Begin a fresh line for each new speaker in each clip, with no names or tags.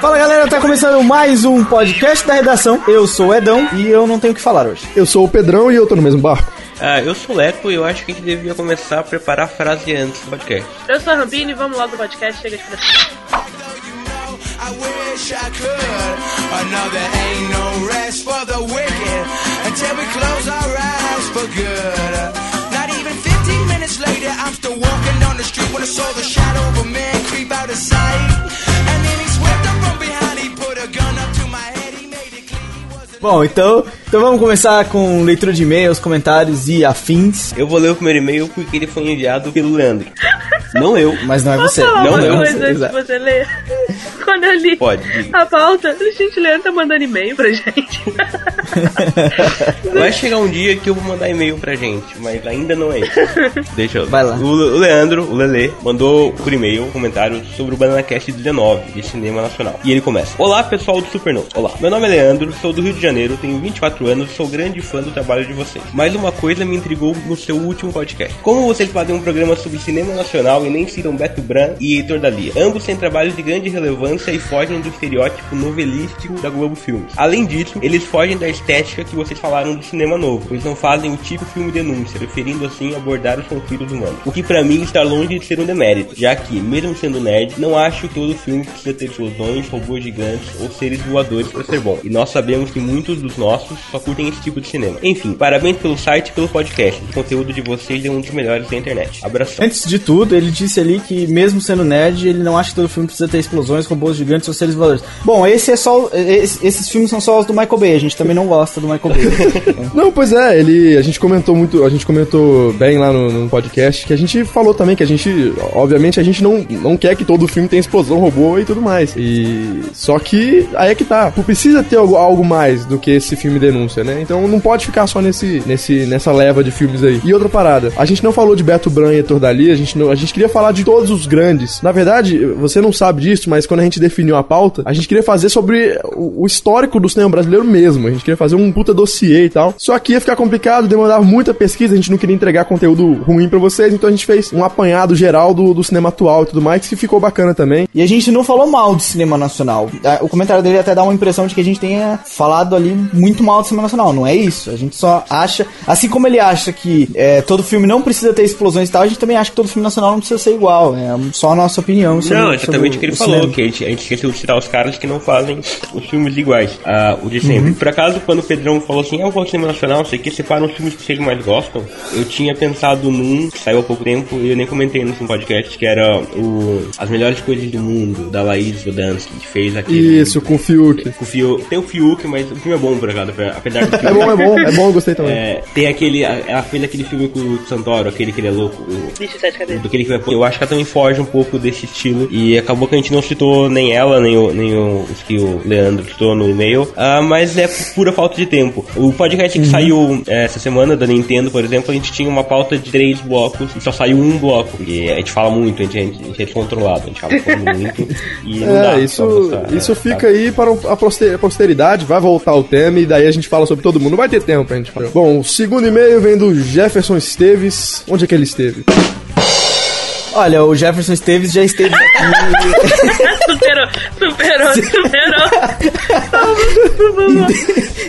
Fala galera, tá começando mais um podcast da redação. Eu sou o Edão e eu não tenho o que falar hoje.
Eu sou o Pedrão e eu tô no mesmo barco.
Ah, eu sou o Leco e eu acho que a gente devia começar a preparar a frase antes do podcast.
Eu sou a Rambini, vamos logo do podcast, chega de.
I wish I could. No, there ain't no rest for the wicked until we close our eyes for good. Not even 15 minutes later, I'm still walking down the street when I saw the shadow of a man creep out of sight.
Bom, então, então vamos começar com leitura de e-mails, comentários e afins.
Eu vou ler o primeiro e-mail porque ele foi enviado pelo Leandro. Não eu.
Mas não é
Posso
você.
falar
Não,
uma
não,
coisa antes de você ler? Quando eu li
Pode,
a pauta, gente, o Leandro tá mandando e-mail pra gente.
Vai chegar um dia que eu vou mandar e-mail pra gente, mas ainda não é isso. Deixa eu.
Vai lá.
O, Leandro, o Lele, mandou por e-mail um comentário sobre o BananaCast 19 de cinema nacional. E ele começa: Olá pessoal do Supernote. Olá, meu nome é Leandro, sou do Rio de Janeiro, tenho 24 anos, sou grande fã do trabalho de vocês. Mas uma coisa me intrigou no seu último podcast. Como vocês fazem um programa sobre cinema nacional e nem citam Beto Bran e Heitor da Lia? Ambos têm trabalhos de grande relevância e fogem do estereótipo novelístico da Globo Filmes. Além disso, eles fogem da estética que vocês falaram do cinema novo, pois não fazem o tipo filme denúncia, preferindo assim abordar os conflitos humanos. O que pra mim está longe de ser um demérito, já que, mesmo sendo nerd, não acho que todo filme precisa ter explosões, robôs gigantes ou seres voadores para ser bom. E nós sabemos que muitos dos nossos só curtem esse tipo de cinema. Enfim, parabéns pelo site e pelo podcast. O conteúdo de vocês é um dos melhores da internet. Abração.
Antes de tudo, ele disse ali que, mesmo sendo nerd, ele não acha que todo filme precisa ter explosões, robôs gigantes ou seres voadores. Bom, esse é só. esse- esses filmes são só os do Michael Bay, a gente também não gosta do Michael Bay.
Não, pois é, ele. A gente comentou muito, a gente comentou bem lá no, no podcast que a gente falou também que a gente, obviamente, a gente não, não quer que todo filme tenha explosão, robô e tudo mais. E. Só que aí é que tá. Precisa ter algo, algo mais do que esse filme denúncia, né? Então não pode ficar só nesse, nesse, nessa leva de filmes aí. E outra parada, a gente não falou de Beto Bran e Heitor Dali, a gente, não, a gente queria falar de todos os grandes. Na verdade, você não sabe disso, mas quando a gente definiu a pauta, a gente queria fazer sobre o, o histórico do cinema brasileiro mesmo. A gente queria fazer um puta dossiê e tal. Só que ia ficar complicado, demandava muita pesquisa, a gente não queria entregar conteúdo ruim pra vocês, então a gente fez um apanhado geral do, do cinema atual e tudo mais, que ficou bacana também.
E a gente não falou mal do cinema nacional. O comentário dele até dá uma impressão de que a gente tenha falado ali muito mal do cinema nacional. Não é isso. A gente só acha. Assim como ele acha que é, todo filme não precisa ter explosões e tal, a gente também acha que todo filme nacional não precisa ser igual. É só a nossa opinião. sobre-
Não, exatamente o que ele falou,
cinema.
que a gente, a gente esqueceu de citar os caras que não fazem os filmes iguais, ah, o de sempre. Por acaso, quando o Pedrão falou assim, ah, eu gosto de cinema nacional, sei que separam os filmes que vocês mais gostam, eu tinha pensado num, que saiu há pouco tempo, e eu nem comentei no podcast, que era o As Melhores Coisas do Mundo, da Laís Vodansky, que fez aquele...
Isso, com o Fiuk.
Com o Fiuk. Tem o Fiuk, mas o filme é bom, por acaso, apesar do
É
filme...
bom, é bom, é bom, eu gostei também.
É, tem aquele, ela fez aquele filme com o Santoro, aquele que ele é louco, o,
Bicho, sete cadeiras.
do que ele vai pôr. Eu acho que ela também foge um pouco desse estilo. E acabou que a gente não citou nem ela, nem, o, nem o, os que o Leandro citou no e-mail. Ah, mas é pura falta de tempo. O podcast que saiu é, essa semana da Nintendo, por exemplo, a gente tinha uma pauta de três blocos e só saiu um bloco. E a gente fala muito, a gente, a gente, é descontrolado, a gente fala falando muito. E não dá
É,
pra
isso,
mostrar,
isso
né,
fica
sabe?
aí para a posteridade, vai voltar o tema e daí a gente fala sobre todo mundo. Não vai ter tempo pra gente falar. Bom, o segundo e-mail vem do Jefferson Esteves. Onde é que ele esteve?
Olha, o Jefferson Esteves já esteve aqui
superou, superou, superou.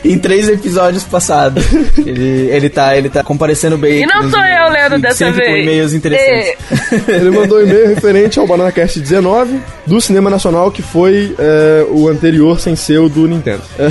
em, em três episódios passados. Ele, ele, tá, ele tá comparecendo bem.
E não sou eu, Leandro,
e
dessa
sempre com
vez.
e-mails interessantes.
Ele mandou um e-mail referente ao BananaCast 19 do Cinema Nacional, que foi é, o anterior sem ser o do Nintendo. É.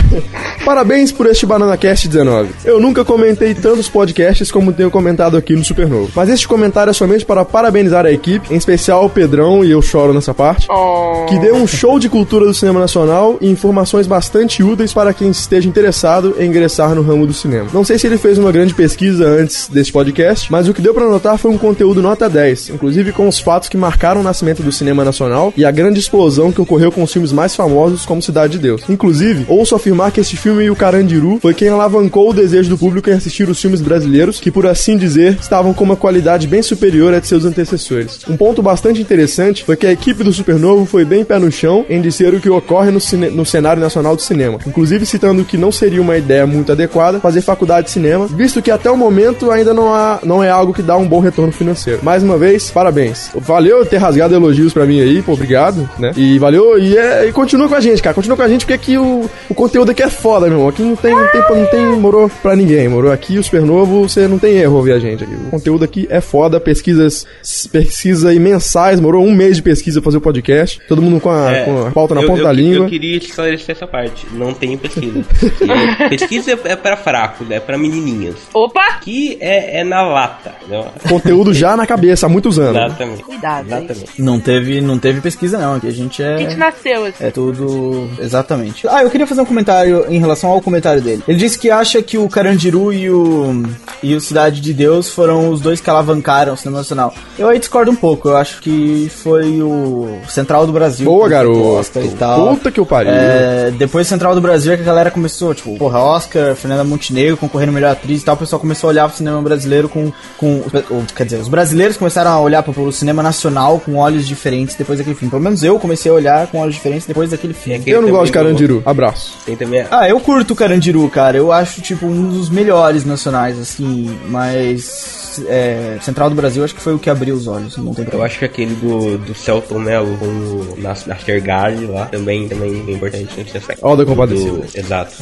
Parabéns por este BananaCast 19. Eu nunca comentei tantos podcasts como tenho comentado aqui no Supernovo. Mas este comentário é somente para parabenizar a equipe em especial o Pedrão, e eu choro nessa parte,
Oh.
que deu um show de cultura do cinema nacional e informações bastante úteis para quem esteja interessado em ingressar no ramo do cinema. Não sei se ele fez uma grande pesquisa antes deste podcast, mas o que deu pra notar foi um conteúdo nota 10, inclusive com os fatos que marcaram o nascimento do cinema nacional e a grande explosão que ocorreu com os filmes mais famosos como Cidade de Deus. Inclusive, ouço afirmar que este filme e o Carandiru foi quem alavancou o desejo do público em assistir os filmes brasileiros, que por assim dizer, estavam com uma qualidade bem superior à de seus antecessores. Um ponto bastante interessante foi que a equipe do Supernovo foi bem pé no chão em dizer o que ocorre no, no cenário nacional do cinema, inclusive citando que não seria uma ideia muito adequada fazer faculdade de cinema, visto que até o momento ainda não, há, não é algo que dá um bom retorno financeiro. Mais uma vez, parabéns. Valeu ter rasgado elogios pra mim aí, pô, obrigado, né? E valeu, e, é, e continua com a gente, cara, continua com a gente porque aqui o, o conteúdo aqui é foda, meu irmão. Aqui não tem, não tem, não tem morou pra ninguém, morou aqui o Supernovo, você não tem erro ouvir a gente aqui. O conteúdo aqui é foda, pesquisas, pesquisa e mensais, morou um mês de pesquisa pra fazer o podcast, todo mundo com a,
É,
com a pauta na
eu-
ponta
eu,
da
eu
língua.
queria esclarecer essa parte. Não tem pesquisa. Pesquisa é, é pra fracos, é pra menininhas.
Opa!
Aqui é, é na lata. Entendeu?
Conteúdo já na cabeça há muitos anos.
Exatamente.
Cuidado?
Exatamente.
Não teve, não teve pesquisa, não. Aqui a gente
A gente
é.
nasceu assim.
É tudo. Exatamente. Ah, eu queria fazer um comentário em relação ao comentário dele. Ele disse que acha que o Carandiru e o. e o Cidade de Deus foram os dois que alavancaram o cinema nacional. Eu aí discordo um pouco. Eu acho que foi o Central do Brasil.
Boa,
que levou o
garoto.
Oscar e tal.
Puta que o pariu.
É, depois do Central do Brasil é que a galera começou, tipo, porra, Oscar, Fernanda Montenegro concorrendo melhor atriz e tal, o pessoal começou a olhar pro cinema brasileiro com. com ou, quer dizer, os brasileiros começaram a olhar pro, pro cinema nacional com olhos diferentes depois daquele filme. Pelo menos eu comecei a olhar com olhos diferentes depois daquele filme.
aquele
Eu não gosto de Carandiru. Abraço.
Tem também
Ah, eu curto o Carandiru, cara. Eu acho, tipo, um dos melhores nacionais, assim, mas. É, Central do Brasil acho que foi o que abriu os olhos, não tem
Eu acho que aquele do, do Celton Mello com o Nas- Nascer Gale lá também, também é importante nesse aspecto.
Ó, Compadecida.
Do- Exato.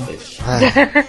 Ah,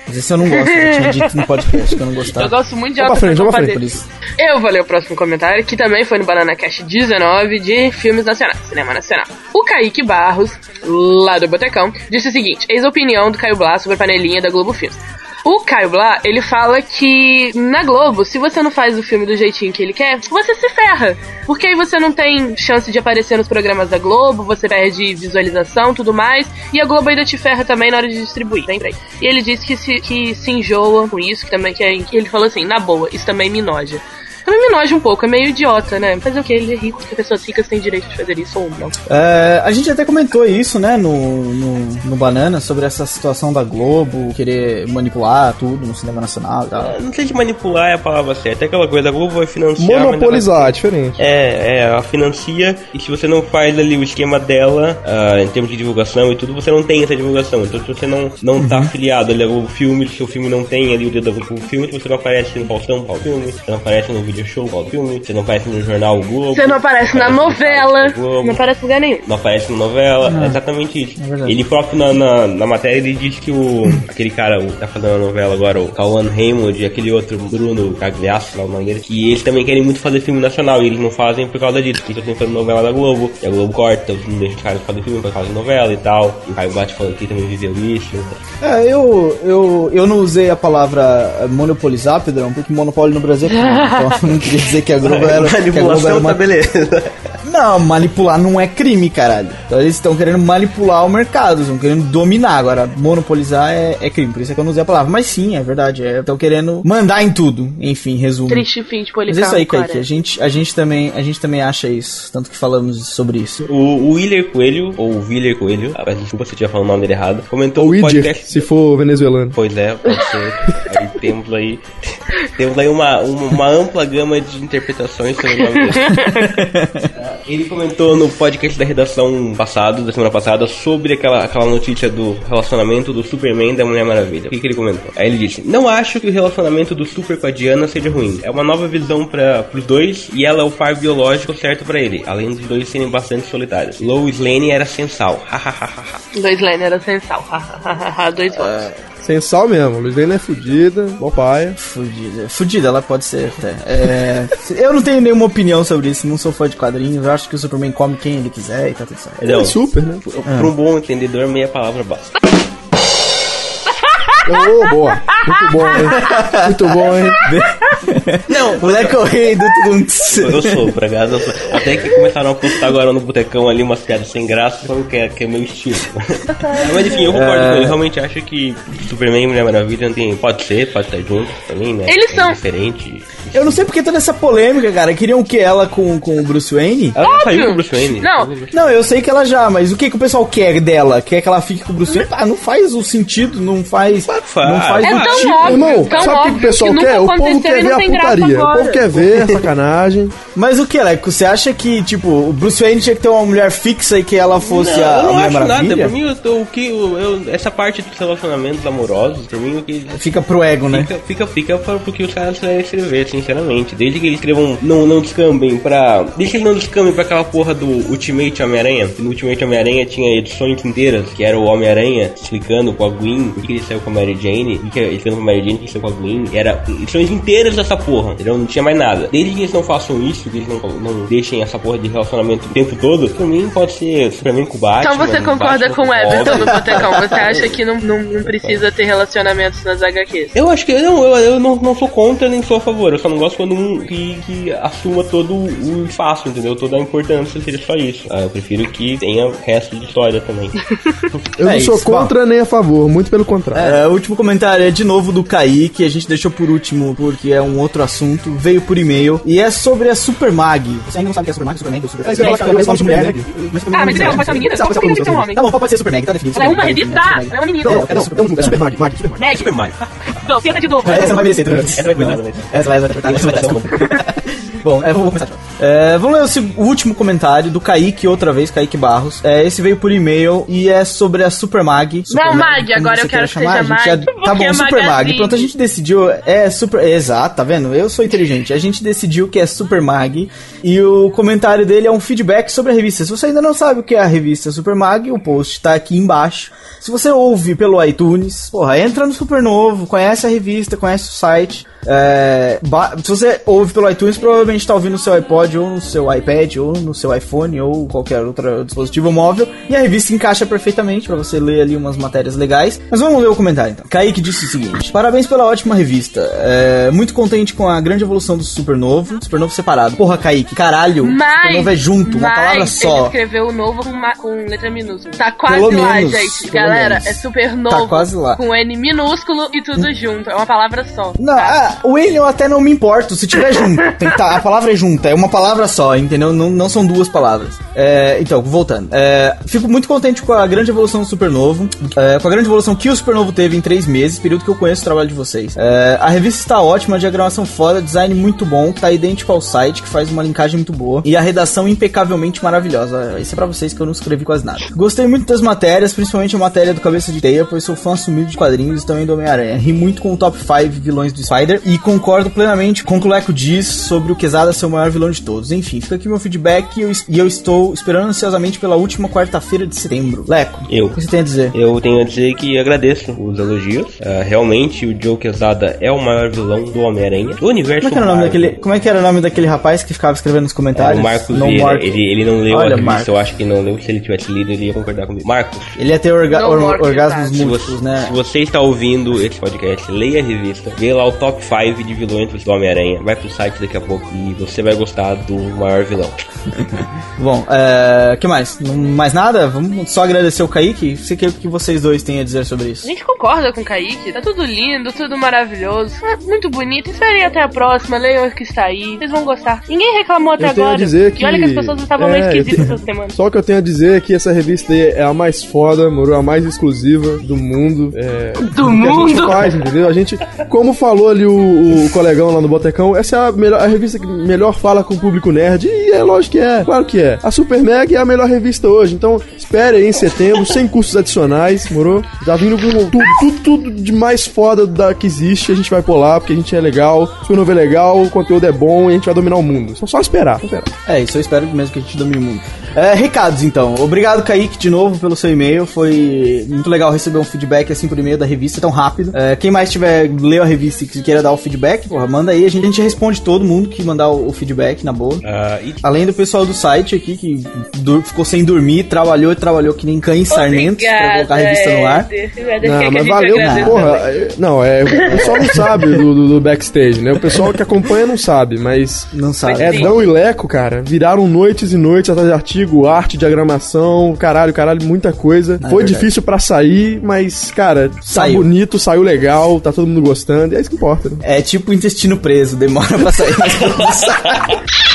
mas esse eu não gosto, eu tinha dito no podcast que eu não
Eu
gostava.
gosto muito de
pra frente,
Fazer.
Por isso.
Eu vou ler o próximo comentário, que também foi no Banana Cast 19 de filmes nacionais, cinema nacional. O Kaique Barros, lá do Botecão, disse o seguinte: eis a opinião do Caio Blá sobre a panelinha da Globo Filmes. O Caio Blá, ele fala que na Globo, se você não faz o filme do jeitinho que ele quer, você se ferra. Porque aí você não tem chance de aparecer nos programas da Globo, você perde visualização tudo mais, e a Globo ainda te ferra também na hora de distribuir, lembra aí? E ele disse que se, que se enjoa com isso, que também que, é- que ele falou assim, na boa, isso também me noja. Também me noja um pouco, é meio idiota, né? Fazer o que? Ele é rico, porque pessoas ricas têm direito de fazer isso ou não.
É, a gente até comentou isso, né, no, no, no Banana, sobre essa situação da Globo querer manipular tudo no cinema nacional e tal.
Não sei se manipular é a palavra certa. É aquela coisa, a Globo vai financiar.
Monopolizar, é diferente.
É, é, ela financia e se você não faz ali o esquema dela, ah, em termos de divulgação e tudo, você não tem essa divulgação. Então se você não, não tá afiliado ali ao filme, se o filme não tem ali o dedo da Globo Filme, se você não aparece no Faustão, qual filme, você não aparece no video show, qual filme, você não aparece no jornal Globo.
Você não aparece na
no
novela, não aparece em lugar nenhum.
não aparece na novela, é exatamente isso.
verdade.
ele próprio na, na, na matéria ele diz que o aquele cara o, que tá fazendo a novela agora, o Cauan Raymond e aquele outro Bruno Cagliasso, lá o nome dele, que eles também querem muito fazer filme nacional e eles não fazem por causa disso, porque eles estão fazendo novela da Globo, e a Globo corta, não deixam os caras fazer filme por causa de novela e tal. E o Caio Bate falou que também viveu isso.
É, eu, eu, eu não usei a palavra monopolizar, Pedrão, porque monopólio no Brasil é então não queria dizer que a Globo era, que a Globo era
Manipulação
uma...
tá beleza.
Não, manipular não é crime, caralho. Então eles estão querendo manipular o mercado, estão querendo dominar. Agora, monopolizar é, é crime, por isso é que eu não usei a palavra. Mas sim, é verdade, estão querendo mandar em tudo. Enfim, resumo.
Triste fim de
Mas
policarpo,
é isso aí. Kaique. A gente, a, gente também, a gente também acha isso. Tanto que falamos sobre isso.
O, o Willer Coelho, ou Willer Coelho, ah, desculpa se eu estiver falando o nome dele errado, comentou
Idir,
podcast
se for venezuelano.
Pois é, pode ser. aí temos aí, temos aí uma, uma, uma ampla gama de interpretações sobre o nome dele. Ah, Ele comentou no podcast da redação passado, da semana passada, sobre aquela, aquela notícia do relacionamento do Superman e da Mulher Maravilha. O que, que ele comentou? Aí ele disse: Não acho que o relacionamento do Super com a Diana seja ruim. É uma nova visão para pros dois e ela é o par biológico certo pra ele, além dos dois serem bastante solitários. Lois Lane era sensal.
Dois Lane era sensal. Dois votos.
Sem sal mesmo. Luiz Lane é fudida, bom paia.
Fudida. Fudida, ela pode ser até. É, eu não tenho nenhuma opinião sobre isso, não sou fã de quadrinhos. Eu acho que o Superman come quem ele quiser e tá tudo certo.
Não,
É super, né?
Pra um bom entendedor, meia palavra basta.
Ô, boa. Muito bom, hein? Muito bom, hein?
Não,
Moleque é o rei do Tudunks.
Eu sou, pra casa. eu sou. Até que começaram a postar agora no botecão ali umas piadas sem graça, que é, que é meu estilo. Mas enfim, eu concordo com ele. Eu realmente acho que Superman e Mulher Maravilha não tem. Pode ser, pode estar junto também, né?
Eles
é
são.
diferente.
Eu não sei porque toda essa polêmica, cara. Queriam que ela com, com o Bruce Wayne?
Ela não
Óbvio.
saiu com o Bruce Wayne.
Não.
Não, eu sei que ela já, mas o que, que o pessoal quer dela? Quer que ela fique com o Bruce Wayne? Ah, não faz o sentido, não faz.
Claro que faz.
Não faz
É
o
tão
tipo.
óbvio,
Irmão,
tão
sabe o que o pessoal
que
quer? O povo quer ver
não
a putaria. O povo quer ver a sacanagem.
Mas o que, Leco? Você acha que, tipo, o Bruce Wayne tinha que ter uma mulher fixa e que ela fosse
Não,
a,
eu
a
não
Mulher
acho nada.
Maravilha?
Pra mim, eu tô- o que, eu, eu- essa parte dos relacionamentos amorosos, pra mim, o que
Fica pro ego, né?
Fica, fica, fica porque os caras querem escrever, sinceramente. Desde que eles escrevam, não, não descambem pra. Desde que eles não descambem pra aquela porra do Ultimate Homem-Aranha. No Ultimate Homem-Aranha tinha edições inteiras, que era o Homem-Aranha explicando com a Gwen o que ele saiu com a Mary Jane, e que ele explicando com a Mary Jane o que ele saiu com a Gwen. Era edições inteiras dessa porra, entendeu? Não tinha mais nada. Desde que eles não façam isso, que eles não, não deixem essa porra de relacionamento o tempo todo, pra mim pode ser Superman com o Batman.
Então você concorda
Batman
com o. Everton no Botecão? Você acha que não, não, não precisa ter relacionamentos nas HQs?
Eu acho que não, eu, eu não, não sou contra nem sou a favor. Eu só não gosto quando um que, que assuma todo o espaço, entendeu? Toda a importância seja só isso. Ah, eu prefiro que tenha resto de história também.
Eu
É
não sou
isso,
contra nem a favor, muito pelo contrário.
É, o último comentário é de novo do Kaique, a gente deixou por último porque é um outro assunto, veio por e-mail, e é sobre a Super Mag. Você ainda não sabe o que é Super Mag, Super Mag, Super Mag?
É,
Super Mag é nome de mulher, né?
Ah, mas ela pode ser uma menina?
Não,
que ser um homem?
Tá bom, pode ser Super Mag, tá definido.
Ela é
Super
uma
Mag,
revista,
Super Mag.
ela é uma menina.
Não, é Super, é Super Mag, Mag, Super Mag.
Super.
Não, senta de novo.
É, Essa não vai merecer.
Essa vai né?
Essa vai, essa vai, essa vai, vai. Bom, é, vamos começar. É, vamos ler o o último comentário do Kaique, outra vez, Kaique Barros. É, esse veio por e-mail e é sobre a Super Mag. Super
Não, Mag, agora eu quero
chamar,
Mag,
Tá bom,
é
Super Mag.
magazine.
Pronto, a gente decidiu. É super. Exato, tá vendo? Eu sou inteligente. A gente decidiu que é Super Mag. E o comentário dele é um feedback sobre a revista. Se você ainda não sabe o que é a revista Super Mag, o post tá aqui embaixo. Se você ouve pelo iTunes, porra, entra no Super Novo, conhece a revista, conhece o site. É, se você ouve pelo iTunes, provavelmente está ouvindo no seu iPod, ou no seu iPad, ou no seu iPhone, ou qualquer outro dispositivo móvel. E a revista encaixa perfeitamente para você ler ali umas matérias legais. Mas vamos ler o comentário então. Kaique disse o seguinte: Parabéns pela ótima revista. É, muito contente com a grande evolução do Supernovo. Supernovo separado. Porra, Kaique, caralho.
Mas,
Supernovo é junto, uma palavra
ele
só.
escreveu o novo com, ma- com letra minúscula. Tá quase
Pelo
lá,
menos,
gente. Galera,
menos.
é super
Tá quase lá.
Com N minúsculo e tudo junto. É uma palavra só.
Não, ah, o Alien eu até não me importo se tiver junto. Tem que tá- a palavra é junta, é uma palavra só, entendeu? Não, não são duas palavras. É, então, voltando. É, fico muito contente com a grande evolução do Supernovo. é, com a grande evolução que o Supernovo teve em três meses, período que eu conheço o trabalho de vocês. É, a revista está ótima, a diagramação foda, design muito bom, tá idêntico ao site, que faz uma linkagem muito boa. E a redação impecavelmente maravilhosa. Isso é pra vocês que eu não escrevi quase nada. Gostei muito das matérias, principalmente a matéria do Cabeça de Teia, pois sou fã assumido de quadrinhos e também do Homem-Aranha. Ri muito com o top 5 vilões do Spider e concordo plenamente com o que o Leco diz sobre o Quesada ser o maior vilão de todos. Enfim, fica aqui meu feedback e eu, e eu estou esperando ansiosamente pela última quarta-feira de setembro. Leco,
Eu.
o que você tem a dizer?
Eu tenho a dizer que agradeço os elogios. Ah, realmente, o Joe Quesada é o maior vilão do Homem-Aranha. Do universo
Como é, que era o nome
Marvel.
daquele, como é que era o nome daquele rapaz que ficava escrevendo nos
É,
comentários?
o Marcos
Não
Vieira, ele, ele não leu
Olha,
a revista,
Marcos.
eu acho que não leu. Se ele tivesse lido, ele ia concordar comigo. Marcos,
Ele ia ter orga
Não
or-
Mark
orgasmos
Verdade.
se
múltiplos, né?
se você está ouvindo esse podcast, leia a revista, vê lá o top 5 de vilões do Homem-Aranha, vai pro site daqui a pouco e você vai gostar do maior vilão.
Bom, é, que mais? Não mais nada? Vamos só agradecer o Kaique. Sei que o que vocês dois têm a dizer sobre isso.
A gente concorda com o Kaique. Tá tudo lindo, tudo maravilhoso. É muito bonito. Esperem até a próxima. Leiam o que está aí. Vocês vão gostar. Ninguém reclamou até
Eu tenho a
agora.
dizer que-
E olha que as pessoas estavam meio
é, eu
esquisitas
tenho-
essa semana.
Só que eu tenho a dizer é que essa revista aí é a mais foda, moro? A mais exclusiva do mundo. É,
Do
que a gente
mundo?
faz, entendeu? A gente, como falou ali o, o colegão lá no Botecão, essa é a, melhor, a revista que melhor fala com o público nerd. E é lógico que é, claro que é. A Super Mega é a melhor revista hoje. Então, espere aí em setembro, sem custos adicionais, moro? Já vindo com tudo, tudo, tudo de mais foda da, que existe. A gente vai lá, porque a gente é legal, o Super Novo é legal, o conteúdo é bom e a gente vai dominar o mundo. Então, só esperar, só esperar.
É, isso eu espero mesmo que a gente domine o mundo. É, recados então. Obrigado, Kaique, de novo pelo seu e-mail. Foi muito legal receber um feedback assim por e-mail da revista tão rápido. É, quem mais tiver leu a revista e que queira dar o feedback, porra, manda aí. A gente, a gente responde todo mundo que mandar o, o feedback na boa.
Ah, e
Além do pessoal do site aqui, que ficou sem dormir, trabalhou e trabalhou que nem cães sarmentos pra colocar a revista no ar.
Não, mas valeu, porra. é, Não, é, o pessoal não sabe do, do- do backstage, né? O pessoal que acompanha não sabe, mas.
Não sabe.
Edão e Leco, cara, viraram noites e noites atrás de artigo, arte, diagramação, caralho, caralho, muita coisa. Foi
verdade.
difícil pra sair, mas, cara,
Saiu.
tá bonito, saiu legal, tá todo mundo gostando, e é isso que importa, né?
É tipo intestino preso, demora pra sair, mas.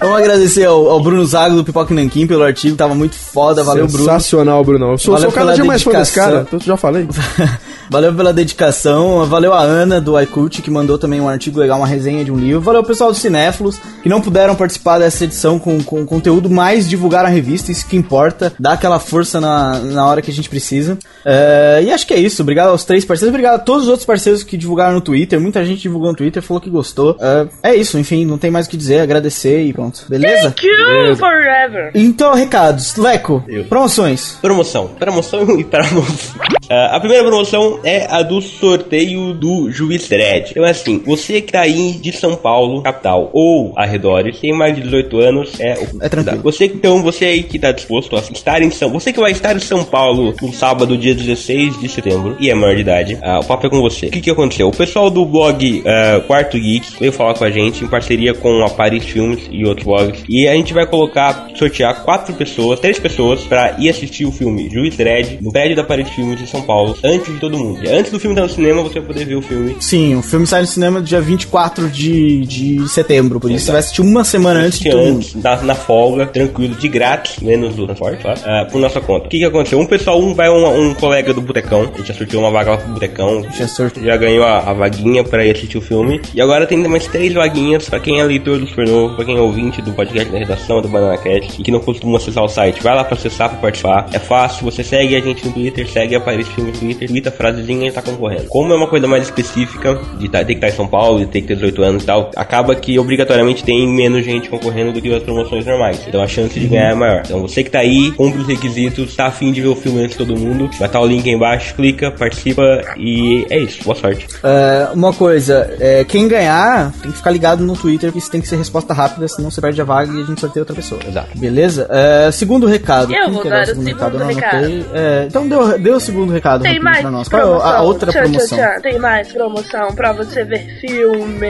Vamos agradecer ao, ao Bruno Zago do Pipoca Nanquim pelo artigo, tava muito foda, valeu Bruno.
Sensacional, Brunão. Eu sou,
Valeu
sou cada dia mais fã desse cara, então já falei.
Valeu pela dedicação, valeu a Ana do iCult que mandou também um artigo legal, uma resenha de um livro. Valeu o pessoal do Cinéfilos que não puderam participar dessa edição com, com conteúdo, mas divulgaram a revista, isso que importa, dá aquela força na, na hora que a gente precisa. É, e acho que é isso, obrigado aos três parceiros, obrigado a todos os outros parceiros que divulgaram no Twitter, muita gente divulgou no Twitter, falou que gostou. É, é isso, enfim, não tem mais o que dizer, agradecer e pronto, beleza?
Thank you forever.
Então, recados, Leco, promoções.
Promoção. Promoção e promoção. Ah, a primeira promoção é a do sorteio do Juiz Dredd. Então, assim, você que tá aí de São Paulo, capital, ou arredores, tem mais de 18 anos, é o
É tranquilo.
Você, então, você aí que tá disposto a estar em São... Você que vai estar em São Paulo no sábado, dia 16 de setembro, e é maior de idade, ah, o papo é com você. O que que aconteceu? O pessoal do blog ah, Quarto Geek veio falar com a gente, em parceria com a Paris Filmes e outros blogs, e a gente vai colocar, sortear quatro pessoas, três pessoas, pra ir assistir o filme Juiz Dredd, no prédio da Paris Filmes em São Paulo, antes de todo mundo. Antes do filme estar no cinema, você vai poder ver o filme
Sim, o filme sai no cinema dia 24 de, de setembro, por isso você vai assistir uma semana antes de todo mundo.
na, na folga, tranquilo, de grátis, menos do transporte, claro, ah, por nossa conta. O que que aconteceu? Um pessoal, um vai um, um colega do Botecão, a gente já sorteou uma vaga lá pro Botecão,
Já
já ganhou a, a vaguinha pra ir assistir o filme. E agora tem mais três vaguinhas pra quem é leitor do Supernovo, pra quem é ouvinte do podcast da redação do Banana Cat e que não costuma acessar o site. Vai lá pra acessar, pra participar. É fácil, você segue a gente no Twitter, segue a Paris Filme no Twitter, tweeta a frasezinha e tá concorrendo. Como é uma coisa mais específica, de tá, ter que estar em São Paulo, de ter que ter 18 anos e tal, acaba que obrigatoriamente tem menos gente concorrendo do que as promoções normais. Então a chance de ganhar é maior. Então você que tá aí, cumpre os requisitos, tá afim de ver o filme antes de todo mundo, vai estar o link aí embaixo, clica, participa e é isso. Boa sorte.
É, uma coisa, é, quem ganhar tem que ficar ligado no Twitter, que isso tem que ser resposta rápida, senão você perde a vaga e a gente sorteia outra pessoa.
Exato.
Beleza? É, segundo recado.
Eu
Quem
vou dar o segundo
não
recado.
anotei. É, então deu, deu o segundo recado
Tem mais
pra nós. Qual é
promoção.
a outra
Tchan,
promoção?
tchan, tchan. Tem mais promoção pra você ver filme.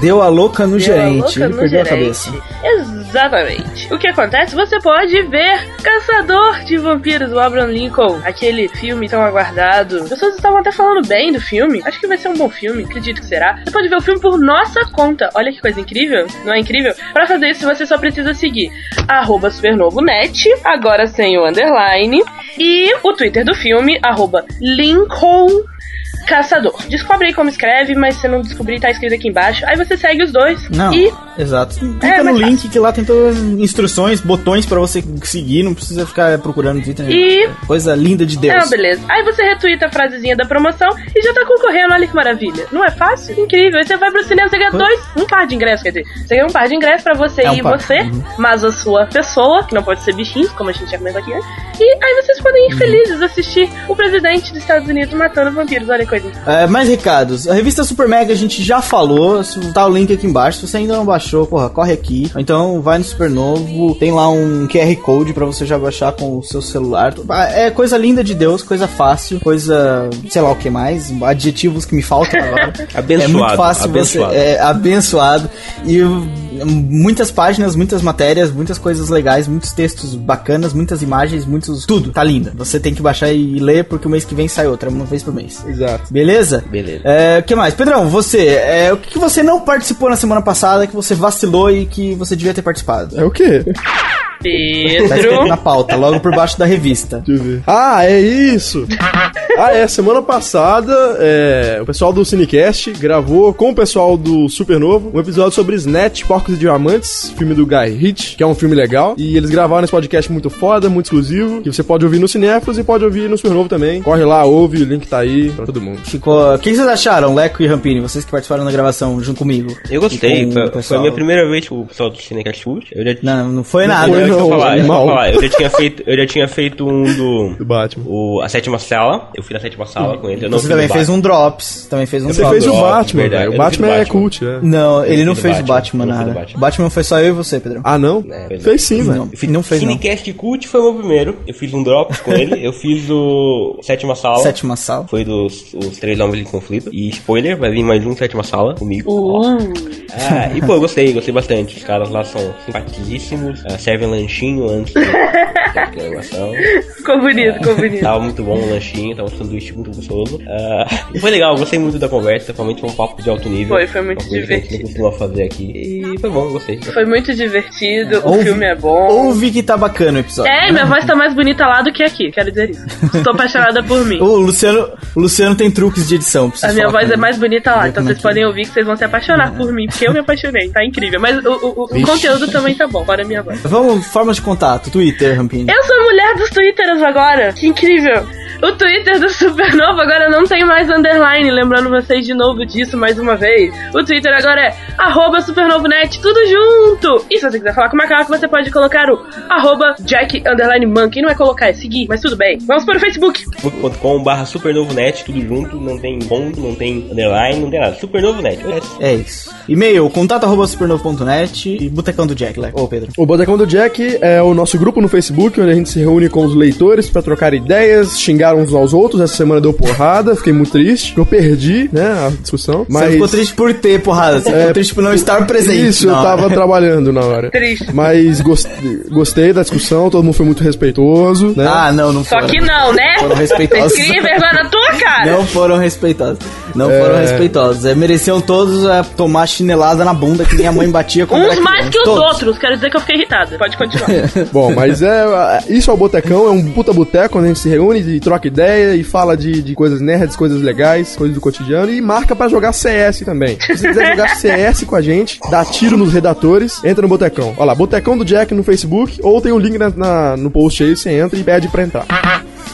Deu a louca no
Deu a
gerente.
louca
Ele
no
perdeu a
gerente.
cabeça.
Exatamente. O que acontece? Você pode ver Caçador de Vampiros, do Abraham Lincoln. Aquele filme tão aguardado. As pessoas estavam até falando bem do filme. Acho que vai ser um bom filme, acredito que será. Você pode ver o filme por nossa conta. Olha que coisa incrível. Não é incrível? Pra fazer isso, você só precisa seguir arroba supernovonet, agora sem o underline, e o Twitter do filme, arroba Lincoln Caçador. Descobre aí como escreve, mas se não descobrir, tá escrito aqui embaixo. Aí você segue os dois.
Não,
E
exato. Clica
É,
no link que lá tem todas as instruções, botões pra você seguir, não precisa ficar procurando no Twitter.
E-
Coisa linda de Deus.
Ah, beleza. Aí você retweeta a frasezinha da promoção e já tá concorrendo, olha que maravilha. Não é fácil? Incrível. Aí você vai pro cinema, você ganha dois, um par de ingressos, quer dizer. Você ganha um par de ingressos pra você
É um
e
par.
você,
Uhum.
mas a sua pessoa, que não pode ser bichinho, como a gente já comentou aqui antes. E aí vocês podem
Uhum.
ir felizes assistir o presidente dos Estados Unidos matando vampiros, olha coisa.
É, mais recados. A revista Super Mega a gente já falou. se- Tá o link aqui embaixo. Se você ainda não baixou, porra, corre aqui. Então vai no Supernovo. Tem lá um QR Code pra você já baixar com o seu celular. É coisa linda de Deus, coisa fácil, coisa. sei lá o que mais. Adjetivos que me faltam agora.
Abençoado,
É muito fácil
abençoado.
você. É abençoado. E uh, muitas páginas, muitas matérias, muitas coisas legais, muitos textos bacanas, muitas imagens, muitos. Tudo. Tá linda. Você tem que baixar e ler porque o mês que vem sai outra, uma vez por mês.
Exato.
Beleza?
Beleza.
É, o que mais? Pedrão, você, é, o que, que você não participou na semana passada, que você vacilou e que você devia ter participado?
É o quê?
Tá escrito
Pedro.
na pauta, logo por baixo da revista.
Deixa eu ver. Ah, é isso! Ah, é. Semana passada, é, o pessoal do Cinecast gravou com o pessoal do Supernovo um episódio sobre Snatch, Porcos e Diamantes, filme do Guy Ritchie, que é um filme legal. E eles gravaram esse podcast muito foda, muito exclusivo, que você pode ouvir no Cinéfilos e pode ouvir no Supernovo também. Corre lá, ouve, o link tá aí pra todo mundo.
Ficou. O que vocês acharam, Leco e Rampini? Vocês que participaram da gravação junto comigo?
Eu gostei,
E com o
foi, foi a minha primeira vez com o pessoal do Cinecast. Eu já
Não, não foi
Não
nada.
foi,
eu,
não.
eu, falar, eu, falar, eu já tinha feito, eu já tinha feito um do
Do Batman.
o, a sétima sala. Eu fiz a sétima sala com ele. Eu não
Você também fez um Drops. Também fez um
Você
Drops.
fez o Batman,
verdade.
velho. O Batman é cult, né?
Não, ele não fez o
Batman,
nada.
o Batman.
Foi só eu e você, Pedro.
Ah, não?
É,
fez sim, velho.
Não, não fez não.
Cinecast Cult foi o meu primeiro. Eu fiz um Drops com ele. Eu fiz o Sétima Sala.
Sétima sala.
Foi dos os três homens em conflito. E spoiler, vai vir mais um Sétima Sala comigo.
Uh,
Ah, e pô, eu gostei, gostei bastante. Os caras lá são simpaticíssimos, ah, servem lanchinho antes da gravação.
ficou bonito, ficou bonito.
Tava muito bom o lanchinho, tava um sanduíche muito gostoso. Ah, e foi legal, gostei muito da conversa, realmente foi um papo de alto nível.
Foi, foi muito
Uma coisa que a gente
divertido.
costuma fazer aqui. E foi bom, gostei.
Foi muito divertido, o filme é bom.
Ouve que tá bacana o episódio.
É, minha voz tá mais bonita lá do que aqui, quero dizer isso. Estou apaixonada por mim.
O Luciano, o Luciano tem truques de edição.
A minha voz é mais bonita lá, então
é
vocês podem ouvir que vocês vão se apaixonar por mim, porque eu me apaixonei, tá incrível. Mas o, o- o- conteúdo também tá bom, fora a minha voz.
Vamos, formas de contato. Twitter, Rampini.
Eu sou a mulher dos twitters agora, que incrível. O Twitter do Supernova agora não tem mais underline, lembrando vocês de novo disso mais uma vez. O Twitter agora é arroba supernovonet, tudo junto. E se você quiser falar com o Macaco, você pode colocar o arroba jack underline monkey. Não é colocar, é seguir, mas tudo bem. Vamos para o Facebook.
facebook.com barra supernovonet, tudo junto, não tem ponto, não tem underline, não tem nada. Supernovonet.
É isso. E-mail, contato arroba supernovo.net e Botecão do Jack, né? Ô, Pedro.
O Botecão do Jack é o nosso grupo no Facebook, onde a gente se reúne com os leitores pra trocar ideias, xingar uns aos outros. Essa semana deu porrada, fiquei muito triste. Eu perdi, né, a discussão.
Você
Mas
ficou triste por ter porrada. Você ficou triste por não estar presente.
Isso, eu tava trabalhando na hora.
Triste.
Mas gostei, gostei da discussão, todo mundo foi muito respeitoso, né?
Ah, não, não
Só
foram.
que não, né?
Foram respeitosos.
Vergonha na tua cara.
Não foram respeitosos. Não
É.
foram respeitosos. É, mereciam todos é, tomar chinelada na bunda que minha mãe batia quando
Uns mais que os
Todos.
outros, quero dizer que eu fiquei irritada. Pode continuar.
Bom, mas é. Isso é o Botecão, é um puta boteco onde a gente se reúne e troca ideia e fala de, de coisas nerds, coisas legais, coisas do cotidiano e marca pra jogar CS também. Se você quiser jogar CS com a gente, dá tiro nos redatores, entra no Botecão. Olha lá, Botecão do Jack no Facebook ou tem o link na, na- no post aí, você entra e pede pra entrar.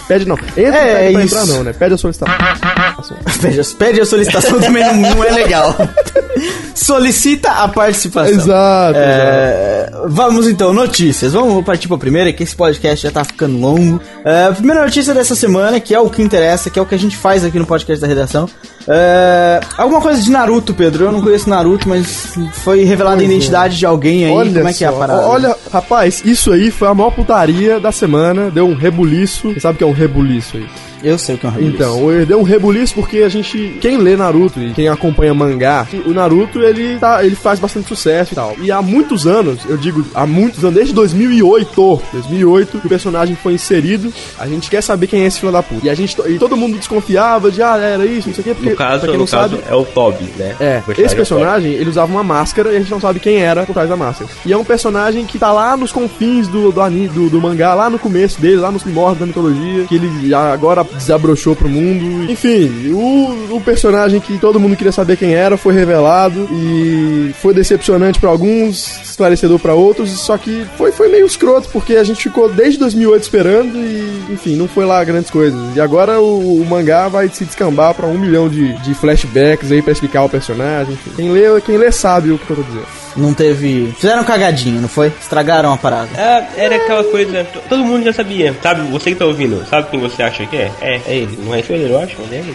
Pede não. Entra
É,
pra
isso.
entrar não, né? Pede a solicitação.
Pede, pede a solicitação também não, não é legal. Solicita a participação.
Exato, exato.
É, vamos então, notícias. Vamos partir para a primeira, que esse podcast já tá ficando longo. É, a primeira notícia dessa semana, que é o que interessa, que é o que a gente faz aqui no podcast da redação. É, alguma coisa de Naruto, Pedro. Eu não conheço Naruto, mas foi revelada a identidade de alguém aí.
Olha
Como é que é a
só,
parada?
Olha, rapaz, isso aí foi a maior putaria da semana. Deu um rebuliço. Você sabe que é um rebuliço aí?
Eu sei o que é um rebuliço.
Então, deu um rebuliço porque a gente, quem lê Naruto e quem acompanha mangá, o Naruto ele tá, ele faz bastante sucesso e tal. E há muitos anos, eu digo há muitos anos, desde 2008, 2008, que o personagem foi inserido. A gente quer saber quem é esse filho da puta. E a gente e todo mundo desconfiava de ah, era isso, não sei o quê, porque
No caso, no
não
caso
sabe,
é o Toby, né?
é, esse
é
personagem, ele usava uma máscara e a gente não sabe quem era por trás da máscara. E é um personagem que tá lá nos confins do, do, do, do mangá, lá no começo dele, lá nos primórdios da mitologia, que ele já agora desabrochou pro mundo. Enfim, o, o personagem que todo mundo queria saber quem era foi revelado e foi decepcionante pra alguns, esclarecedor pra outros, só que foi, foi meio escroto, porque a gente ficou desde 2008 esperando e, enfim, não foi lá grandes coisas. E agora o, o mangá vai se descambar pra um milhão de, de flashbacks aí pra explicar o personagem. Enfim. Quem lê, quem lê sabe o que eu tô dizendo.
Não teve. Fizeram cagadinha, não foi? Estragaram a parada.
Ah, era aquela coisa, todo mundo já sabia, sabe? Você que tá ouvindo, sabe quem você acha que é? É, é ele. Não é eu acho, mas é ele.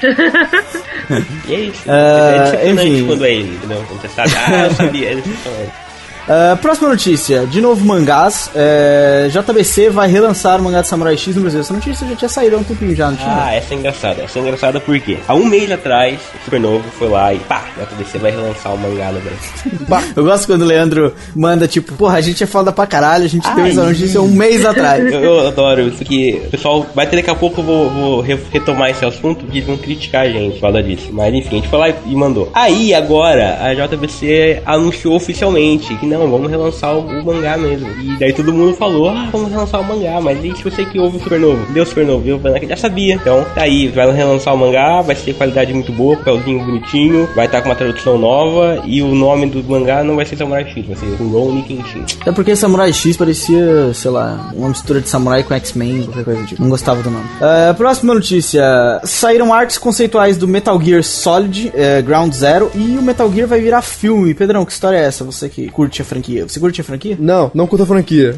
e é isso.
Ah,
é decepcionante
enfim.
quando é ele, entendeu? Quando você sabe, ah, eu sabia, é decepcionante.
Ah, próxima notícia, de novo mangás. É, JBC vai relançar o mangá de Samurai X no Brasil. Essa notícia já tinha saído há um tempinho já, não tinha?
Ah, essa é engraçada. Essa é engraçada porque há um mês atrás, o Supernovo foi lá e pá, JBC vai relançar o mangá no Brasil.
Eu gosto quando o Leandro manda, tipo, porra, a gente é foda pra caralho, a gente deu essa notícia um mês atrás.
Eu, eu adoro isso que o pessoal vai ter daqui a pouco eu vou, vou re- retomar esse assunto que eles vão criticar a gente por causa disso. Mas enfim, a gente foi lá e mandou. Aí agora a JBC anunciou oficialmente que não, vamos relançar o, o mangá mesmo. E daí todo mundo falou, ah, vamos relançar o mangá, mas e se você que ouve o Supernovo? Deu Supernovo, viu? Vai lá que já sabia. Então tá aí, vai relançar o mangá, vai ser qualidade muito boa, papelzinho bonitinho, vai estar com uma tradução nova e o nome do mangá não vai ser Samurai X, vai ser Rurouni Kenshin.
É porque Samurai X parecia, sei lá, uma mistura de Samurai com X-Men, qualquer coisa do tipo. Não gostava do nome. Ah, próxima notícia. Saíram artes conceituais do Metal Gear Solid eh, Ground Zero e o Metal Gear vai virar filme. Pedrão, que história é essa? Você que curte a franquia. Você curte a franquia?
Não, não curta a franquia.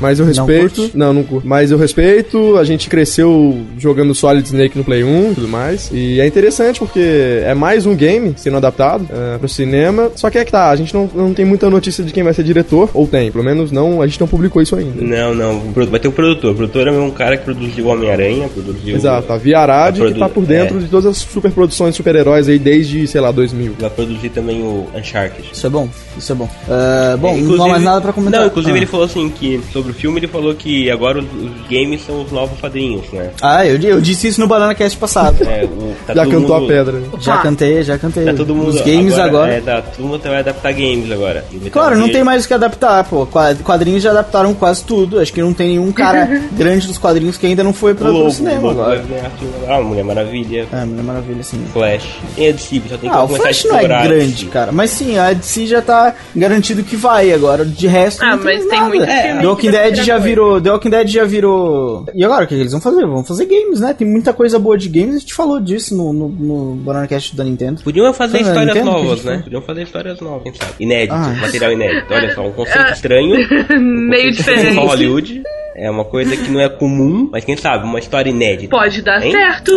Mas eu respeito.
curte?
Não, não, curto. Mas eu respeito. A gente cresceu jogando Solid Snake no Play 1 e tudo mais. E é interessante porque é mais um game sendo adaptado é, pro cinema. Só que é que tá, a gente não, não tem muita notícia de quem vai ser diretor. Ou tem, pelo menos não, a gente não publicou isso ainda.
Não, não. Vai ter o produtor. O produtor é um cara que produziu Homem-Aranha, produziu.
Exato, a Via Arad, que tá por dentro
é.
de todas as superproduções de super-heróis aí desde, sei lá, 2000.
Vai produzir também o Uncharted.
Isso é bom, isso é bom. Ah, bom,
É,
não há mais nada pra comentar.
Não, inclusive
Ah.
ele falou assim que sobre o filme ele falou que agora os, games são os novos quadrinhos, né?
Ah, eu, eu disse isso no Banana Cast passado.
É, o, tá
Já cantou
mundo-
a pedra. né?
já cantei, já cantei.
Tá todo mundo
Os games agora.
É, tá, todo mundo vai adaptar games agora.
Claro, não tem mais o que adaptar, pô. Qua- Quadrinhos já adaptaram quase tudo. Acho que não tem nenhum cara grande dos quadrinhos que ainda não foi
o
pra, pro
Lobo,
cinema
o Lobo
agora.
filme agora. Ah, Mulher Maravilha,
É, Mulher Maravilha, sim.
Flash. Tem a DC, só tem que
Ah, o
começar
Flash
a
não é grande, cara. Mas sim, a DC já tá garantido que vai agora. De resto,
Ah,
não tem
mas tem
nada.
muito filme
The
que
Walking
vai
Dead já
coisa.
virou. The Walking Dead já virou. E agora, o que, que eles vão fazer? Vão fazer games, né? Tem muita coisa boa de games. A gente falou disso no, no, no Banana Cast da Nintendo.
Podiam fazer histórias
Nintendo
novas, né? Podiam fazer histórias novas, quem sabe? Inédito,
Ah.
material inédito. Olha só, um conceito estranho.
Meio
Conceito
diferente.
Hollywood. É uma coisa que não é comum, mas quem sabe, uma história inédita.
Pode dar
Hein?
certo.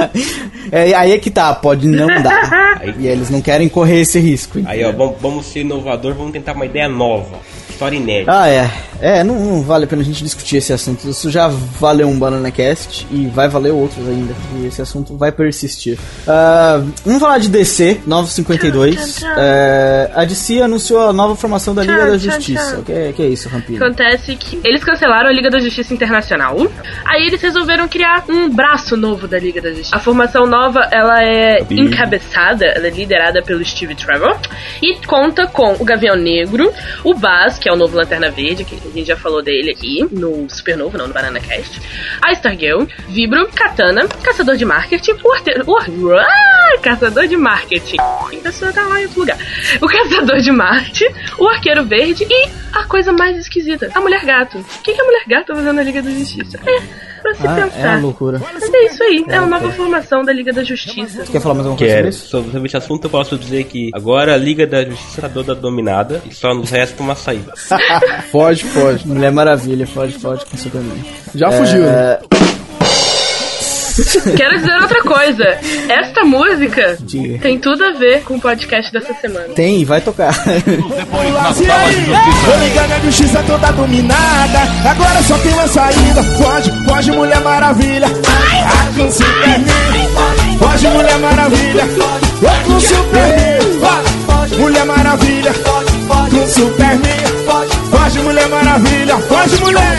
é, aí é que tá, pode não dar.
Aí-
e eles não querem correr esse risco.
Aí, ó, vamos, vamos ser inovador, vamos tentar uma ideia nova. História inédita.
Ah, é. É, não, não vale a pena a gente discutir esse assunto. Isso já valeu um Banana Cast e vai valer outros ainda. E esse assunto vai persistir. Ah, vamos falar de DC 952.
Tchau, tchau, tchau.
É, a DC anunciou a nova formação da Liga da Justiça. O que, é- que é isso, Rampino?
Acontece que eles cancelaram a Liga da Justiça Internacional. Aí eles resolveram criar um braço novo da Liga da Justiça. A formação nova, ela é encabeçada, ela é liderada pelo Steve Trevor e conta com o Gavião Negro, o Baz, que é o novo Lanterna Verde, que a gente já falou dele aqui no Supernovo, não no Banana Cast. A Stargirl, Vibro, Katana, Caçador de Marketing, o Arteiro... O, Caçador de Marketing. A pessoa tá lá em outro lugar. O Caçador de Marte, o Arqueiro Verde e a coisa mais esquisita, a Mulher Gato. O que, que a Mulher Gato tá fazendo na Liga da Justiça? É, pra se
Ah, é uma
pensar.
loucura.
Mas é isso aí, é a nova formação da Liga da Justiça.
Quer falar mais alguma coisa
Quero.
sobre isso?
Sobre, sobre esse assunto, eu posso dizer que agora a Liga da Justiça tá toda dominada e só nos resta uma saída.
Foge, foge.
Mulher Maravilha, pode, pode com Superman.
Já fugiu, né?
É,
Quero dizer outra coisa. Esta música
Diga.
tem tudo a ver com o podcast dessa semana.
tem, e vai tocar.
E aí, tô ligando a justiça toda dominada. Agora só tem uma saída. Foge, foge, Mulher Maravilha. Com Superman. Foge, Mulher Maravilha. Ah, com Superman. Foge, Mulher Maravilha. Com Superman. Foge, Mulher Maravilha. Foge, mulher.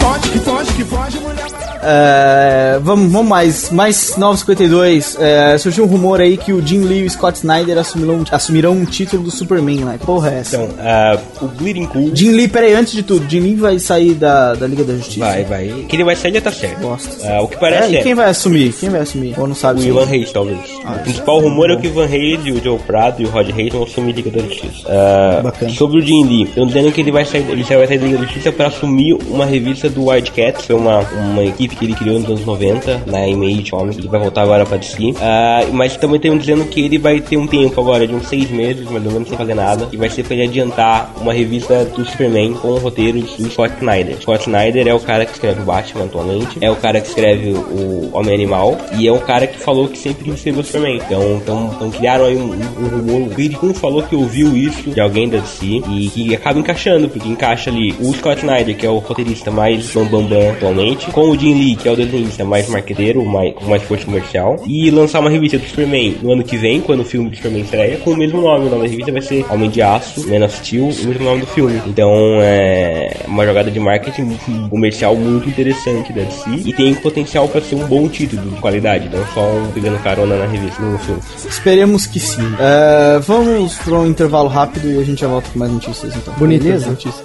Foge, que foge, que foge, Mulher Maravilha.
É, vamos, vamos mais. Mais 952. É, surgiu um rumor aí que o Jim Lee e o Scott Snyder assumirão, assumirão um título do Superman, né? Porra é essa?
Então, ah, o Bleeding Cool
Jim Lee, peraí, antes de tudo, Jim Lee vai sair da, da Liga da Justiça.
vai, vai. Que ele vai sair já tá certo.
Bosta.
Ah, o que
É,
parece
e
é.
quem vai assumir? Quem vai assumir? Ou não sabe
O Ivan Reis, talvez. o principal rumor é que o Ivan Reis e o Joe Prado e o Rod Reis vão assumir a Liga da Justiça. Ah,
Bacana.
sobre o Jim Lee, estão dizendo que ele vai sair, ele vai sair da Liga da Justiça para assumir uma revista do Wildcats, que foi uma, uma equipe que ele criou nos anos 90, na Image Comics, ele vai voltar agora pra DC. Ah, mas também estão dizendo que ele vai ter um tempo agora de uns seis meses, mais ou menos, sem fazer nada, e vai ser pra ele adiantar uma revista do Superman com roteiros do Scott Snyder. Scott Snyder é o cara que escreve o Batman atualmente, é o cara que escreve o Homem Animal, e é o cara que falou que sempre escreveu o Superman. Então, então, então criaram aí um, um, um rumor. O Criticum falou que ouviu isso de alguém da DC e que acaba encaixando, porque encaixa ali o Scott Snyder, que é o roteirista mais bambambam atualmente, com o Jim Lee, que é o desenhista mais marqueteiro, mais, com mais força comercial, e lançar uma revista do Superman no ano que vem, quando o filme do Superman estreia, com o mesmo nome. O nome da revista vai ser Homem de Aço, Man of Steel, o mesmo nome do filme. Então é uma jogada de marketing comercial muito interessante da DC e tem potencial para ser um bom título de qualidade, não só um pegando carona na revista, no filme.
Esperemos que sim. É, vamos para um intervalo rápido e a gente já volta com mais notícias então.
Bonita
Beleza?
notícia.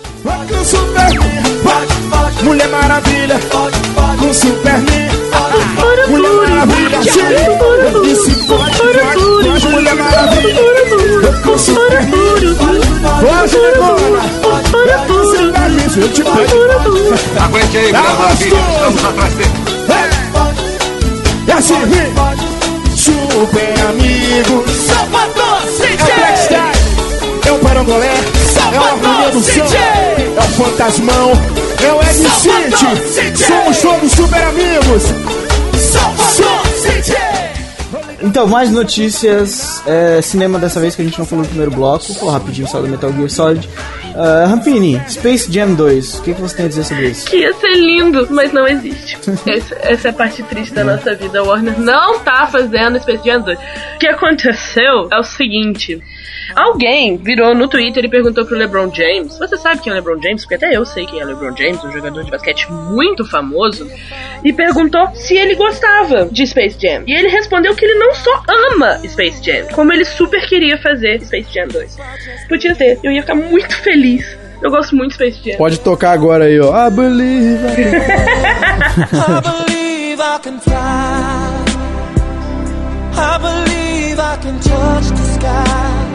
Mulher Maravilha, com Superman, Mulher Maravilha, disse foge, foge, foge, Mulher Maravilha, com Superman, foge, negona, com Superman, eu te pego,
Aguente aí,
tá
Mulher Maravilha.
gostoso,
atrás dele.
é, e assim vem, super amigo, Salvador, é o Black Star, é o Parangolé, é o Som, é o fantasmão. É o Ed City, somos todos super amigos.
Então, mais notícias. É, cinema dessa vez que a gente não falou no primeiro bloco. Pô, rapidinho só do Metal Gear Solid. Uh, Rampini, Space Jam 2. O que, que você tem a dizer sobre isso?
Que ia ser lindo, mas não existe. essa, essa é a parte triste da nossa vida. A Warner não tá fazendo Space Jam 2. O que aconteceu é o seguinte. Alguém virou no Twitter e perguntou pro LeBron James: Você sabe quem é LeBron James? Porque até eu sei quem é LeBron James, um jogador de basquete muito famoso. E perguntou se ele gostava de Space Jam. E ele respondeu que ele não só ama Space Jam, como ele super queria fazer Space Jam 2. Podia ser, eu ia ficar muito feliz. Eu gosto muito de Space Jam.
Pode tocar agora aí, ó. I believe. I
I believe I can fly. I believe I can touch the sky.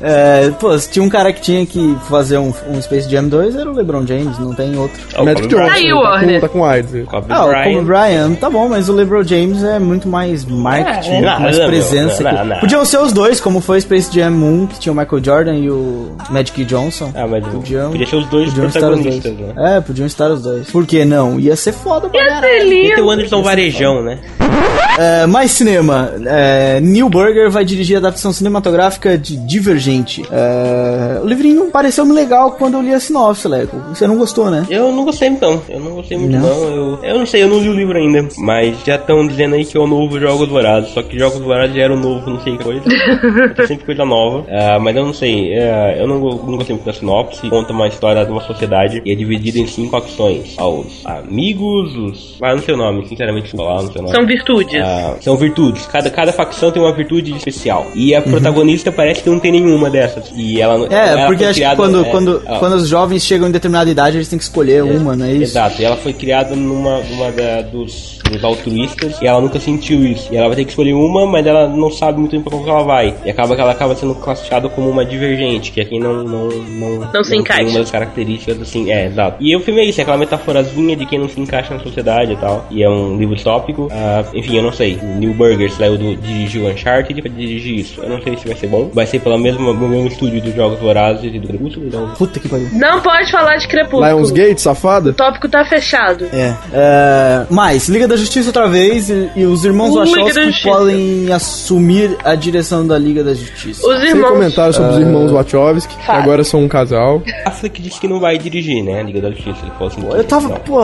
É, pô, se tinha um cara que tinha que fazer um, um Space Jam 2, era o LeBron James, não tem outro.
É o
Magic Johnson.
Aí,
tá,
Warner.
tá com AIDS.
Kobe
Ah, o
Bryant.
Kobe Bryant, tá bom, mas o LeBron James é muito mais marketing,
É,
muito mais
não,
presença.
não, não, não.
Podiam ser os dois, como foi Space Jam 1, que tinha o Michael Jordan e o Magic Johnson.
Ah, mas
Podiam-
podia ser os dois
podiam estar os dois.
né?
É, podiam estar os dois. Por que não? Ia ser foda pra
Ia
caralho.
ser
E tem
lindo.
o Anderson Varejão, né?
É, mais cinema. É, Neil Burger vai dirigir a adaptação cinematográfica de Divergente. É, o livrinho pareceu-me legal quando eu li a sinopse, Leco. Você não gostou, né?
Eu não gostei muito, não. Eu não gostei muito,
Não?
não. Eu, eu não sei, eu não li o livro ainda. Mas já estão dizendo aí que é o novo Jogos Vorazes. Só que Jogos Vorazes já era o novo, não sei que coisa. Tem sempre coisa nova. Mas eu não sei. eu não, não gostei muito da sinopse. Conta uma história de uma sociedade e é dividida em cinco facções: aos amigos, os. Ah, não sei o nome, sinceramente, falar, não sei o nome.
São virtudes.
Ah, são virtudes. Cada, cada facção tem uma virtude especial. E a protagonista parece que não tem nenhuma dessas. E ela não.
Uhum. É,
ela
porque acho que
criada-
quando,
é,
quando,
ah,
quando os jovens chegam em determinada idade, eles têm que escolher uma, não é isso?
Exato, e ela foi criada numa, numa da- dos, dos altruístas e ela nunca sentiu isso. E ela vai ter que escolher uma, mas ela não sabe muito bem pra qual que ela vai. E acaba que ela acaba sendo classificada como uma divergente, que é quem não não não,
Não se
tem
encaixa.
uma das características assim, é, exato. E o filme é isso, é aquela metaforazinha de quem não se encaixa na sociedade e tal. E é um livro distópico. Ah, enfim, eu não sei. O Neil Burger saiu do dirigiu Uncharted pra dirigir isso. Eu não sei se vai ser bom. Vai ser pelo mesmo estúdio dos Jogos Vorazes e do Crepúsculo, então
Puta que pariu.
Não pode falar de Crepúsculo.
Lionsgate, safada?
O tópico tá fechado.
É. é, Mas, Liga da Justiça outra vez e, e os irmãos Wachowski podem assumir a direção da Liga da Justiça.
Os
Sem
irmãos.
comentários sobre os irmãos Wachowski, que
Fala.
agora são um casal.
Affleck disse que não vai dirigir, né? a Liga da Justiça. Ele falou assim.
Eu tava,
não.
pô,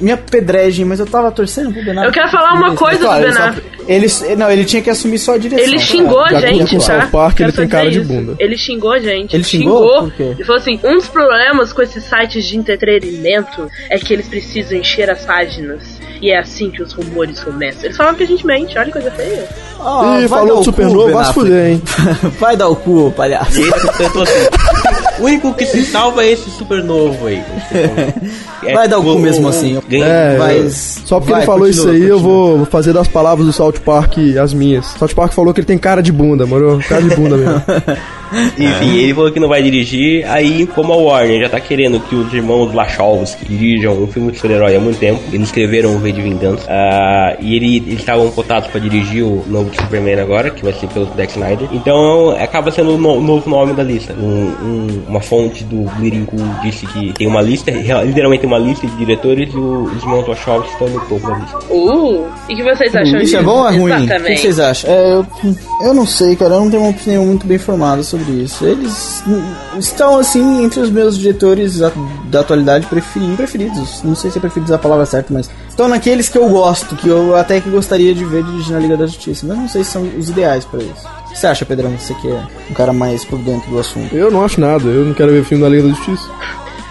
minha pedregem, mas eu tava torcendo pro Ben Affleck.
Eu quero falar uma coisa do
ele só-
Affleck.
Ele, não, ele tinha que assumir só a direção.
Ele xingou a
De acordo
gente, tá?
South Park, ele tem cara de
isso.
bunda.
Ele xingou a gente.
Ele xingou? Por quê?
Ele falou assim: um dos problemas com esses sites de entretenimento é que eles precisam encher as páginas. E é assim que os rumores começam. Eles falam que a gente mente, olha que coisa feia.
Ah,
Ih,
vai
falou
dar
de
o
Supernovo,
Ben
vai se fuder, hein?
Vai dar o cu, palhaço.
E ele assim. O único que se salva é esse super novo aí. É,
Vai dar o cu
o-
mesmo assim.
É,
Mas-
só porque
vai,
ele falou
continua,
isso aí, eu
continua.
vou vou fazer das palavras do South Park as minhas. South Park falou que ele tem cara de bunda, moro? Cara de bunda mesmo.
Enfim, ele falou que não vai dirigir. Aí, como a Warner já tá querendo que os irmãos Wachowski dirijam um filme de super-herói há muito tempo, eles escreveram o V de Vingança. ah, e ele, eles estavam cotados pra dirigir o novo Superman agora, que vai ser pelo Zack Snyder. Então, acaba sendo o no- novo nome da lista. Um- um- uma fonte do Bleeding Cool disse que tem uma lista, literalmente uma lista de diretores e o- os irmãos Wachowski estão no topo da lista.
Uh, e o que vocês acham
Isso
disso?
é bom ou é ruim? O que
Exatamente.
que vocês acham? É, eu, eu não sei, cara. Eu não tenho uma opinião muito bem formada sobre isso. Eles estão, assim, entre os meus diretores da, da atualidade preferi- preferidos. Não sei se é preferidos a palavra certa, mas estão naqueles que eu gosto, que eu até que gostaria de ver dirigir na Liga da Justiça. Mas não sei se são os ideais pra isso. O que você acha, Pedrão? Você que é um cara mais por dentro do assunto.
Eu não acho nada, eu não quero ver filme da Liga da Justiça.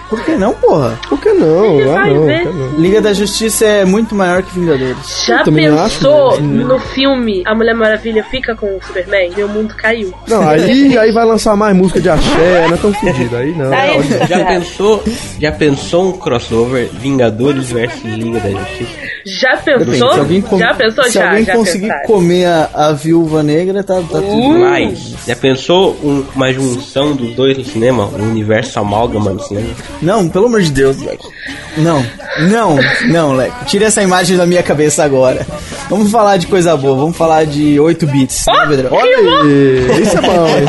Por que não, porra?
Por que não?
Ele
Ah,
vai
não,
ver.
não.
Liga da Justiça é muito maior que Vingadores.
Já pensou
acho, né?
no filme A Mulher Maravilha fica com o Superman? Meu mundo caiu.
Não, aí, aí vai lançar mais música de axé, não é tão fedido, aí não.
Aí
Já pensou, já pensou um crossover Vingadores versus Liga da Justiça?
Já
Depende,
pensou?
se alguém, com-
Já pensou?
se
já,
alguém
já
conseguir
pensaram.
comer a, a viúva negra, tá, tá tudo bem.
Mas, já pensou um- uma junção dos dois no cinema? Um universo amálgama no cinema?
Não, pelo amor de Deus, Leco. Não, não, não, Leco. Tira essa imagem da minha cabeça agora. Vamos falar de coisa boa, vamos falar de 8 bits, né, Pedrão?
Olha aí, isso é bom, hein?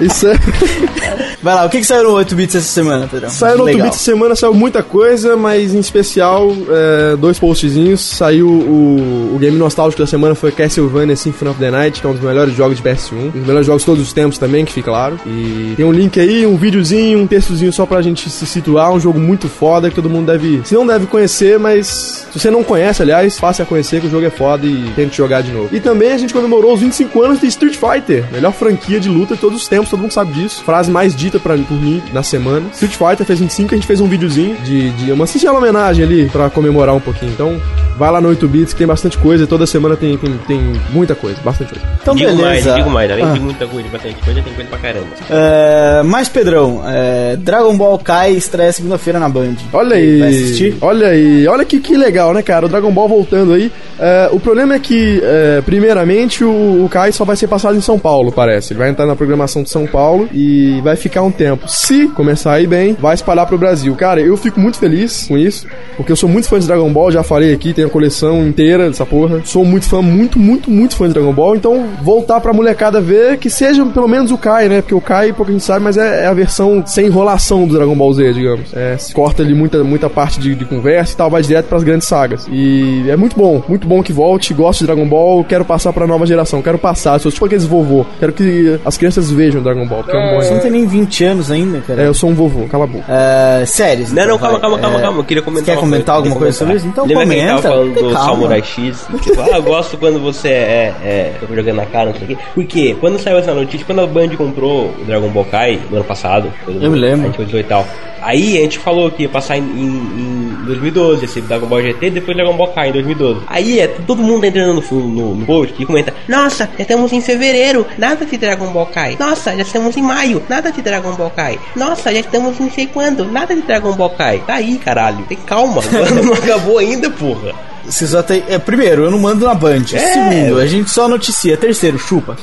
Isso é...
Vai lá, o que, que saiu no 8 bits essa semana, Pedrão?
Saiu no 8
Legal.
bits semana, saiu muita coisa, mas em especial, é, dois postzinhos. Saiu o, o game nostálgico da semana foi Castlevania Symphony of the Night, que é um dos melhores jogos de PS1. Um dos melhores jogos de todos os tempos também, que fica claro. E tem um link aí, um videozinho, um textozinho só pra gente se situar. Um jogo muito foda que todo mundo deve. Se não deve conhecer, mas se você não conhece, aliás, passe a conhecer que o jogo é foda e tente jogar de novo. E também a gente comemorou os 25 anos de Street Fighter, melhor franquia de luta de todos os tempos, todo mundo sabe disso. Frase mais dita pra, por mim na semana. Street Fighter fez 25, a gente fez um videozinho de, de uma singela homenagem ali pra comemorar um pouquinho. Então, vai lá no 8 bits que tem bastante coisa, toda semana tem, tem, tem muita coisa, bastante coisa.
Então,
digo mais,
beleza.
digo mais, além
Ah.
de muita coisa, bastante coisa, tem coisa pra caramba.
É, mas, Pedrão, é, Dragon Ball Kai estreia segunda-feira na Band.
Olha aí.
Vai assistir?
Olha aí. Olha que, que legal, né, cara? O Dragon Ball voltando aí. É, o problema é que, é, primeiramente, o, o Kai só vai ser passado em São Paulo, parece. Ele vai entrar na programação de São Paulo e vai ficar um tempo. Se começar a ir bem, vai espalhar pro Brasil. Cara, eu fico muito feliz com isso, porque eu sou muito fã de Dragon Ball, já falei aqui, tenho a coleção inteira dessa porra. Sou muito fã, muito, muito, muito fã de Dragon Ball. Então, voltar pra molecada ver que seja pelo menos o Kai, né? Porque o Kai, pouco a gente sabe, mas é, é a versão sem enrolação do Dragon Ball Z, digamos. É, corta ali muita, muita parte de, de conversa e tal, vai direto pras grandes sagas. E é muito bom, muito bom que volte. Gosto de Dragon Ball, quero passar pra nova geração, quero passar. Sou tipo aqueles vovô. Quero que as crianças vejam Dragon Ball, porque é um bom.
Você não tem nem 20 anos ainda, cara.
É, eu sou um vovô, cala a boca.
É, séries.
Não,
então,
não, calma,
vai.
calma, calma,
É,
calma. Eu queria comentar.
Quer
uma
comentar alguma coisa sobre isso? Então
Lembra
comenta.
tava falando do
calma.
Samurai X? Tipo, ah, eu gosto quando você é, é jogando na cara, não sei o quê. Porque quando saiu essa notícia, quando a Band comprou o Dragon Ball Kai no ano passado,
Eu me lembro.
A gente começou e tal. Aí a gente falou que ia passar em, em, em 2012, esse Dragon Ball GT, depois Dragon Ball Kai em 2012. Aí é, todo mundo entrando no, no, no post e comenta: Nossa, já estamos em fevereiro, nada de Dragon Ball Kai. Nossa, já estamos em maio, nada de Dragon Ball Kai. Nossa, já estamos não sei quando, nada de Dragon Ball Kai. Tá aí, caralho, tem calma, não acabou ainda, porra.
Você só tem. É, primeiro, eu não mando na Band.
É.
Segundo, a gente só noticia. Terceiro, chupa.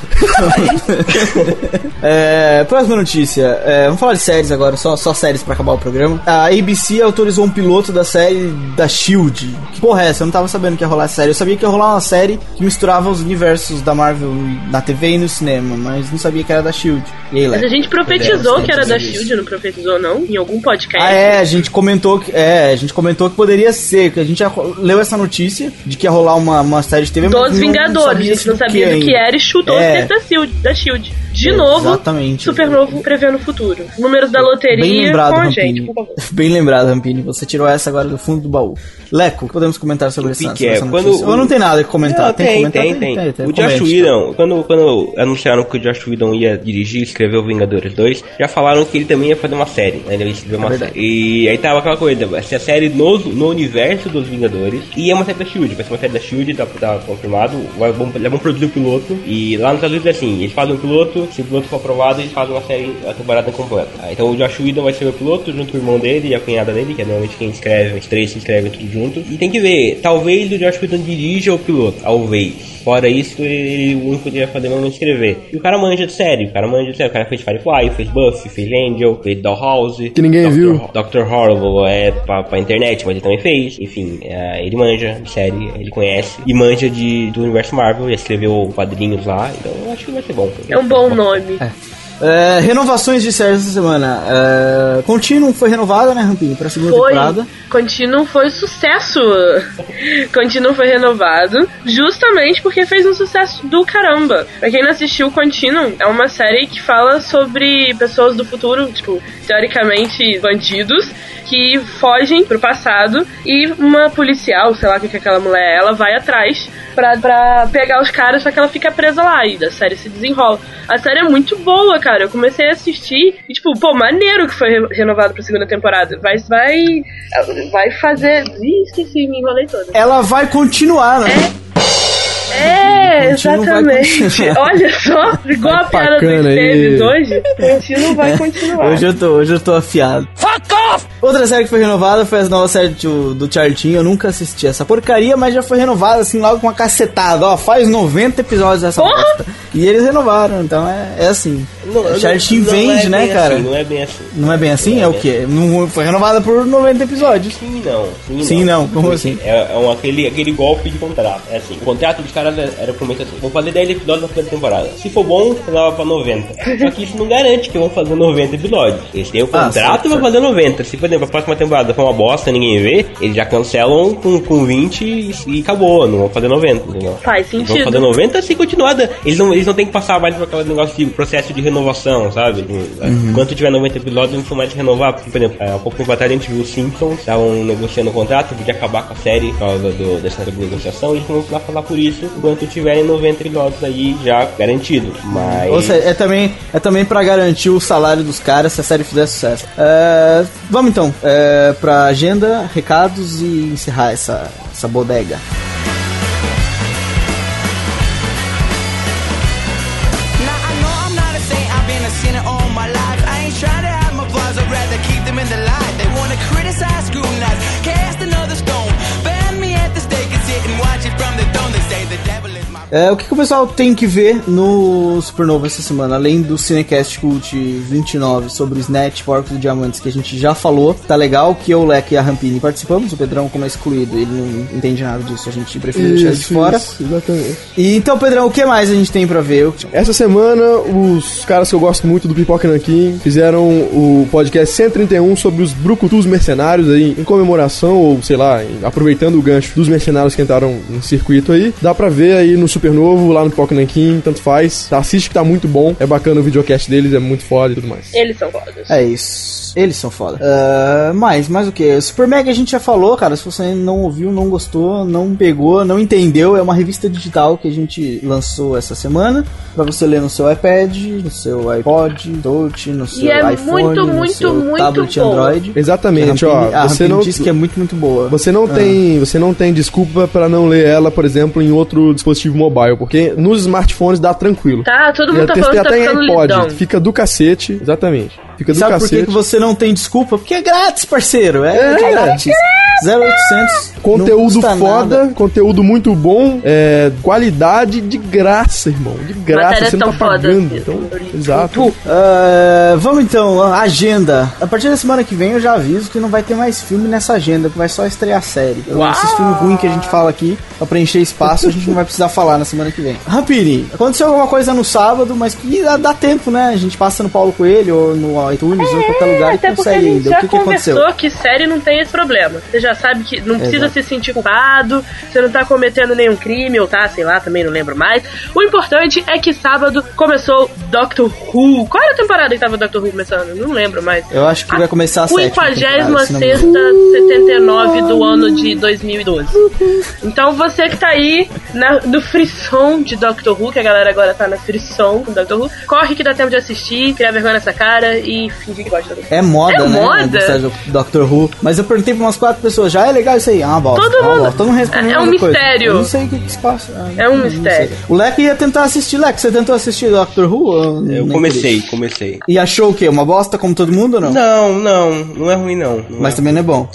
é, próxima notícia. É, vamos falar de séries agora, só, só séries pra acabar o programa. A ABC autorizou um piloto da série da Shield. Que porra é essa? Eu não tava sabendo que ia rolar essa série. Eu sabia que ia rolar uma série que misturava os universos da Marvel na TV e no cinema, mas não sabia que era da Shield. E aí,
Mas a gente profetizou que era da
Isso.
Shield, não profetizou não? Em algum podcast?
Ah, é, a gente comentou que. É, a gente comentou que poderia ser, que a gente já leu essa notícia de que ia rolar uma, uma série de TV,
Dos
não-
Vingadores, a gente não sabia do que
ainda.
era e chutou
É.
é. da, Shield, da Shield. De
É,
novo,
exatamente.
Supernovo prevendo o futuro. Números da loteria
Bem lembrado,
com a
Rampini.
gente, por favor.
Bem lembrado, Rampini. Você tirou essa agora do fundo do baú. Leco, o que podemos comentar sobre
O
essa,
que que é?
essa
Quando
notícia?
o-
Ou não tem nada que comentar?
Não,
tem, que
tem,
comentar?
tem, tem.
tem.
O Josh Whedon, quando, quando anunciaram que o Josh Whedon ia dirigir e escrever o Vingadores 2, já falaram que ele também ia fazer uma série. Né? Ele ia escrever uma
É
série. E aí tava aquela coisa, vai ser a série no, no universo dos Vingadores. E é uma série da Shield, vai ser uma série da Shield, tá, tá confirmado. Vai, vão, vão produzir o piloto. E lá nos Estados Unidos é assim, eles fazem o piloto, se o piloto for aprovado, eles fazem uma série, a temporada completa. Ah, Então o Josh Whedon vai ser o piloto, junto com o irmão dele e a cunhada dele, que é normalmente quem escreve, os três se escrevem tudo junto. E tem que ver, talvez o Josh Whedon dirija o piloto, talvez. Fora isso, ele, o único que ia fazer mesmo é escrever. E o cara manja de série, o cara manja de série. O cara fez Firefly, fez Buffy, fez Angel, fez Dollhouse.
Que ninguém
Dr.
viu.
Ho- Dr. Horrible é pra, pra internet, mas ele também fez. Enfim, é, ele manja de série, ele conhece. E manja de, do universo Marvel, já escreveu quadrinhos lá. Então eu acho que vai ser bom.
É um bom nome.
É, renovações de séries essa semana. É, Continuum foi renovada, né, Rampini? Pra segunda
Foi.
temporada.
Continuum foi sucesso. Continuum foi renovado justamente porque fez um sucesso do caramba. Pra quem não assistiu, Continuum é uma série que fala sobre pessoas do futuro, tipo, teoricamente bandidos, que fogem pro passado e uma policial, sei lá o que que aquela mulher é, ela vai atrás pra, pra pegar os caras só que ela fica presa lá e da série se desenrola. A série é muito boa, cara. Eu comecei a assistir e, tipo, pô, maneiro que foi re- renovado pra segunda temporada. Vai, vai, vai fazer. Ih, esqueci, me enrolei toda.
Ela vai continuar, né?
É,
vai
exatamente. Olha só, igual a piada do. Esteves hoje, Continuum vai continuar.
Hoje eu tô, hoje eu tô afiado. Fuck off! Outra série que foi renovada foi a nova série do, do Charlie Eu nunca assisti essa porcaria, mas já foi renovada assim logo com uma cacetada. Ó, faz 90 episódios essa
Porra!
bosta. E eles renovaram, então é, é assim.
Não,
Charlie Sheen
não
vende,
é
né,
bem
cara?
assim, não é bem assim.
Não é bem assim?
Não
É o
bem
quê? Não foi renovada por 90 episódios.
Sim, não. Sim,
Sim, não. Como assim?
É, é um, aquele, aquele golpe de contrato. É assim, o contrato dos caras era, era promessa assim: vão fazer 10 episódios na primeira temporada. Se for bom, renova pra 90. Só que isso não garante que vão fazer 90 episódios. Eles têm o
Ah,
contrato e vão
certo.
fazer 90. Se, por exemplo, a próxima temporada for uma bosta ninguém vê, eles já cancelam com, com 20 e, e acabou. Não vão fazer 90, entendeu?
Faz
Eles Vão
sentido.
fazer 90 se continuar. da- Eles não, eles não têm que passar mais por aquele negócio de processo de renovação, sabe?
Uhum.
Enquanto tiver 90 episódios, eles não são mais de renovar. Porque, por exemplo, há pouco tempo atrás a gente viu os Simpsons, estavam negociando o contrato, podia acabar com a série por causa do, dessa negociação, e eles vão lá falar por isso enquanto tiverem 90 episódios aí já garantidos. Mas.
Ou seja, é também, é também pra garantir o salário dos caras se a série fizer sucesso. É, vamos então é, pra agenda, recados e encerrar essa, essa bodega. É, o que, que o pessoal tem que ver no Supernova essa semana? Além do Cinecast Cult 29 sobre o Snatch, Porcos e Diamantes, que a gente já falou, tá legal, que eu, o Leque e a Rampini participamos, o Pedrão como é excluído, ele não entende nada disso, a gente prefere deixar ele de fora.
isso, exatamente.
E então, Pedrão, o que mais a gente tem pra ver?
Essa semana, os caras que eu gosto muito do Pipoca Nankin fizeram o podcast 131 sobre os Brucutus mercenários aí, em comemoração, ou sei lá, aproveitando o gancho dos mercenários que entraram no circuito aí. Dá pra ver aí no Super Novo, lá no Pipoca Nankin, tanto faz. Assiste que tá muito bom, é bacana o videocast deles, é muito foda e tudo mais.
Eles são fodas.
É isso. Eles são foda. Ah, mais, mais o que? Super Mega a gente já falou, cara. Se você não ouviu, não gostou, não pegou, não entendeu, é uma revista digital que a gente lançou essa semana pra você ler no seu iPad, no seu iPod, Touch, no seu
é
iPhone,
muito,
no
muito,
seu
muito
tablet
boa.
Android.
Exatamente,
a
ó.
A
Você não,
disse que é muito, muito boa.
Você não tem, você não tem desculpa pra não ler ela, por exemplo, em outro dispositivo mobile, porque nos smartphones dá tranquilo.
Tá, todo mundo
Eu
tá
testei
falando que tá
até em
ficando
iPod,
lindão.
fica do cacete, exatamente. Fica do
Sabe por
cacete.
que, que você não tem desculpa? Porque é grátis, parceiro. É,
É,
de grátis. 0800. não
Conteúdo
custa
foda,
nada.
conteúdo muito bom, é, qualidade de graça, irmão. De graça,
Matéria
você não
tão
tá
foda
pagando.
assim,
Então, exato.
Ah, vamos então, agenda. A partir da semana que vem eu já aviso que não vai ter mais filme nessa agenda, que vai só estrear série. Então,
Uau!
esses filmes ruins que a gente fala aqui, pra preencher espaço, a gente não vai precisar falar na semana que vem. Rampini, aconteceu alguma coisa no sábado, mas que dá, dá tempo, né? A gente passa no Paulo Coelho ou no iTunes ou em qualquer lugar e
Até porque a
consegue
gente
ainda.
já
O que, que aconteceu?
conversou que série não tem esse problema. Você já sabe que não precisa
Exato.
se sentir culpado, você não tá cometendo nenhum crime, ou tá, sei lá, também não lembro mais. O importante é que sábado começou Doctor Who. Qual era a temporada que tava Doctor Who começando? Não lembro mais.
Eu acho que vai começar a sétima temporada, se não me engano.
56 79 do ano de 2012. Então você que tá aí na- no frisson de Doctor Who, que a galera agora tá na frisson com Doctor Who, corre que dá tempo de assistir, criar vergonha nessa cara e fingir que gosta
É moda,
É
né?
moda?
Do Doctor Who. Mas eu perguntei pra umas quatro pessoas já, é legal isso aí? Ah, bosta.
Todo
ah,
mundo-
bosta. Todo mundo respondeu
é um mistério.
Eu não sei o que, que se passa. Ah,
É um
sei.
mistério.
O Leque ia tentar assistir. Leque, você tentou assistir Doctor Who? ou
Eu comecei, comecei.
E achou o quê? Uma bosta como todo mundo ou não?
Não, não, não é ruim não. Não
Mas
é
também não é bom.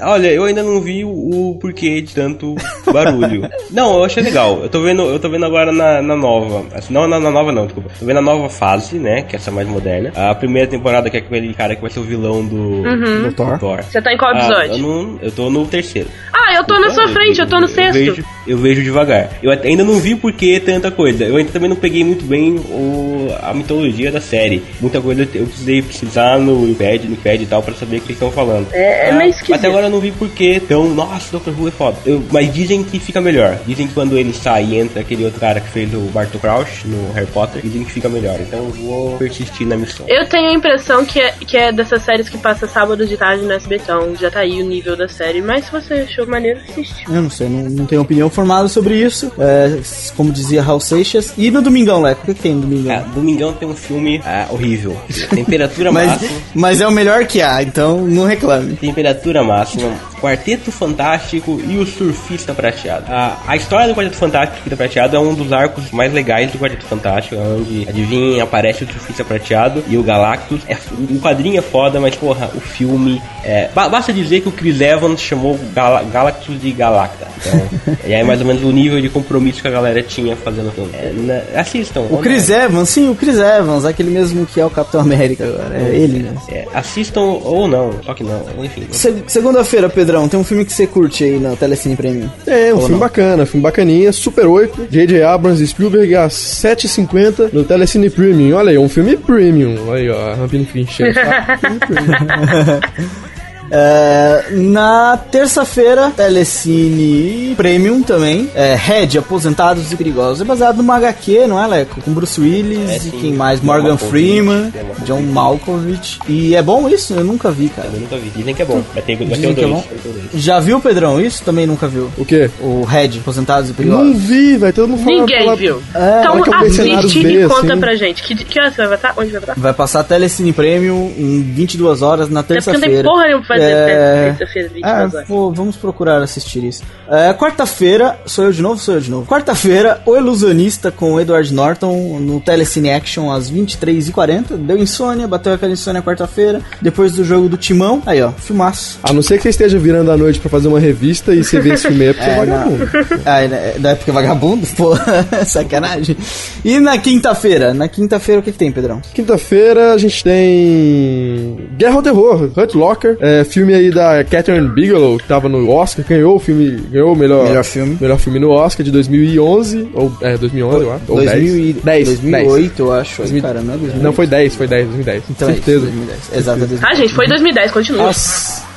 Olha, eu ainda não vi o, o porquê de tanto barulho. não, eu achei legal. Eu tô vendo, eu tô vendo agora na, na nova. Não na, na nova não, desculpa. Tô vendo a nova fase, né? Que é essa mais moderna. A primeira temporada que é aquele cara que vai ser o vilão do,
Do Thor.
Thor.
Você tá em qual
Ah,
episódio?
eu, não, eu tô no terceiro.
Ah, eu tô na sua frente, eu tô no sexto.
vejo, eu vejo devagar. Eu até- ainda não vi por que tanta coisa. Eu ainda também não peguei muito bem o, a mitologia da série. Muita coisa eu precisei precisar no iPad, no iPad e tal, pra saber o que eles estão falando.
É, é meio esquisito.
Até agora eu não vi por que tão. Nossa, Dr. Who é foda. Eu- mas dizem que fica melhor. Dizem que quando ele sai e entra aquele outro cara que fez o Barto Crouch no Harry Potter, dizem que fica melhor. Então eu vou persistir na missão.
Eu tenho a impressão que é, que é dessas séries que passa sábado de tarde no SBT, então já tá aí o nível da série. Mas se você achou maneiro, assiste.
Eu não sei, não, não tenho opinião formada sobre isso. É, como dizia Raul Seixas. E no Domingão, Leco? O que, que tem no Domingão?
Ah, Domingão tem um filme ah, horrível. Temperatura
mas,
máxima.
mas é o melhor que há, então não reclame.
Temperatura máxima, Quarteto Fantástico e o Surfista Prateado. A, a história do Quarteto Fantástico e Surfista Prateado é um dos arcos mais legais do Quarteto Fantástico, é onde, adivinha, aparece o Surfista Prateado e o Galactus. É, o quadrinho é foda, mas, porra, o filme... É, ba- basta dizer que o Chris Evans chamou Gal Galactus de Galacta. Então, e aí mais ou menos o nível de compromisso que a galera tinha fazendo o filme. É, na- assistam.
O Chris Evans, sim, o Chris Evans, aquele mesmo que é o Capitão América agora. É ele, né?
É, assistam ou não, só que não, enfim.
Se- Segunda-feira, Pedrão, tem um filme que você curte aí na Telecine Premium.
É, um
Ou
filme
não?
bacana, filme bacaninha, Super 8, J.J. Abrams e Spielberg às 7h50 no Telecine Premium. Olha aí, um filme premium. Olha aí, ó, a Rampini Fincher. Tá? Filme premium.
É, na terça-feira, Telecine Premium também. É, Red, Aposentados e Perigosos. É baseado numa HQ, não é, Leco? Com Bruce Willis
É,
e quem mais?
John
Morgan
Malkovich,
Freeman,
John Malkovich.
John Malkovich. E é bom isso? Eu nunca vi, cara.
Eu nunca vi. Dizem que é bom. Vai ter, vai ter
que é
dois.
bom.
o dois.
Já viu, Pedrão? Isso também nunca viu.
O quê?
O Red, Aposentados e
Não
Perigosos.
vi, vai todo mundo falando.
Ninguém
fala-
viu.
É,
então
é um
assiste
B,
e conta
assim.
pra gente. Que, que horas você vai botar? Onde vai botar?
Vai passar Telecine Premium em 22 horas na
É porque não tem
terça-feira.
porra nenhuma pra fazer
É...
terça-feira, 22
Ah, vou- vamos procurar assistir isso. É, Quarta-feira, sou eu de novo? Sou eu de novo. Quarta-feira, O Ilusionista com o Edward Norton no Telecine Action às 23h40. Deu insônia, bateu aquela insônia quarta-feira. Depois do jogo do Timão. Aí, ó, filmaço.
A não ser que você esteja virando à noite pra fazer uma revista e você vê esse filme aí, é porque é
É,
vagabundo.
ah, é na- da época vagabundo? Pô, sacanagem. E na quinta-feira? Na quinta-feira o que, que tem, Pedrão?
Quinta-feira a gente tem Guerra ao Terror, Hurt Locker, é, filme aí da Catherine Bigelow, que tava no Oscar, ganhou o filme, ganhou o melhor,
Melhor filme.
melhor filme no Oscar de 2011, ou é, 2011, eu acho, ou
2000 e-
10.
2008, eu acho. Ai,
2000.
Cara, não é 2008.
Não, foi 10, foi 10, 2010.
Então é isso,
certeza.
2010. Exato, é 2010.
Ah, gente, foi 2010, continua.
Nossa.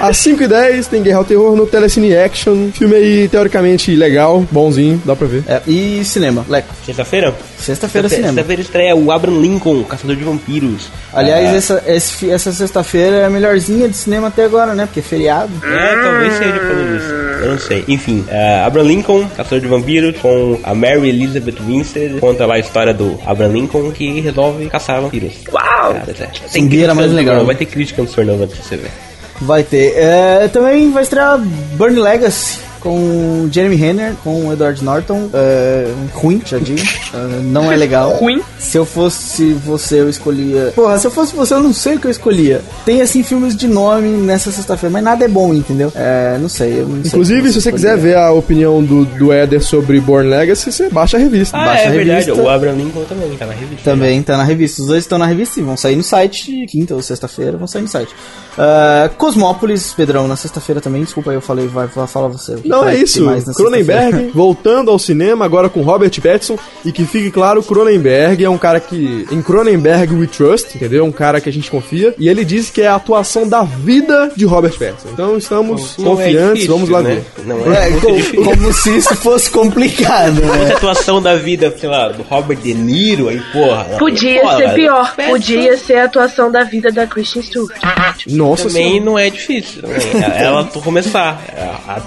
Às 5 e 10 tem Guerra ao Terror no Telecine Action. Filme aí, teoricamente, legal, bonzinho, dá pra ver.
É, e cinema, Leco.
Sexta-feira?
Sexta-feira cinema.
Sexta-feira estreia o Abraham Lincoln, Caçador de Vampiros.
Aliás,
Ah,
essa, esse fi- essa sexta-feira é a melhorzinha de cinema até agora, né? Porque é feriado.
É, talvez seja por causa disso. Eu não sei. Enfim, é, Abraham Lincoln, Caçador de Vampiros, com a Mary Elizabeth Winstead. Conta lá a história do Abraham Lincoln que resolve caçar vampiros.
Uau!
Cara, é-
Zumbi
crítica
mais legal.
Vai ter crítica no Sornova pra você ver.
Vai ter. É, também vai estrear Burn Legacy com Jeremy Renner, com o Edward Norton. É, ruim, já digo. É, não é legal.
Ruim?
Se eu fosse você, eu escolhia. Porra, se eu fosse você, eu não sei o que eu escolhia. Tem assim filmes de nome nessa sexta-feira, mas nada é bom, entendeu? É, não sei. Eu não sei
Inclusive,
que
se você quiser ver a opinião do, do Éder sobre Born Legacy, você baixa a revista.
Ah,
Baixa
é
a
verdade.
revista.
O Abraham Lincoln também tá na revista.
Também tá na revista. Os dois estão na revista e vão sair no site. Quinta ou sexta-feira vão sair no site. Ah, Cosmópolis, Pedrão, na sexta-feira também. Desculpa aí, eu falei, vai, vai falar você. O que
Não
vai
é isso. Cronenberg voltando ao cinema agora com Robert Pattinson e que fique claro, Cronenberg é um cara que em Cronenberg we trust, entendeu? Um cara que a gente confia e ele diz que é a atuação da vida de Robert Pattinson. Então estamos
Não é
confiantes,
difícil,
vamos lá
né?
ver.
Não
É,
é, muito
co-
difícil.
como se isso fosse complicado, né?
a atuação da vida, sei lá, do Robert De Niro, aí, porra.
Podia
porra,
ser pior. Podia ser a atuação da vida da Kristen Stewart.
Nossa
Também
senhora.
não é difícil. também. Ela começar, a, a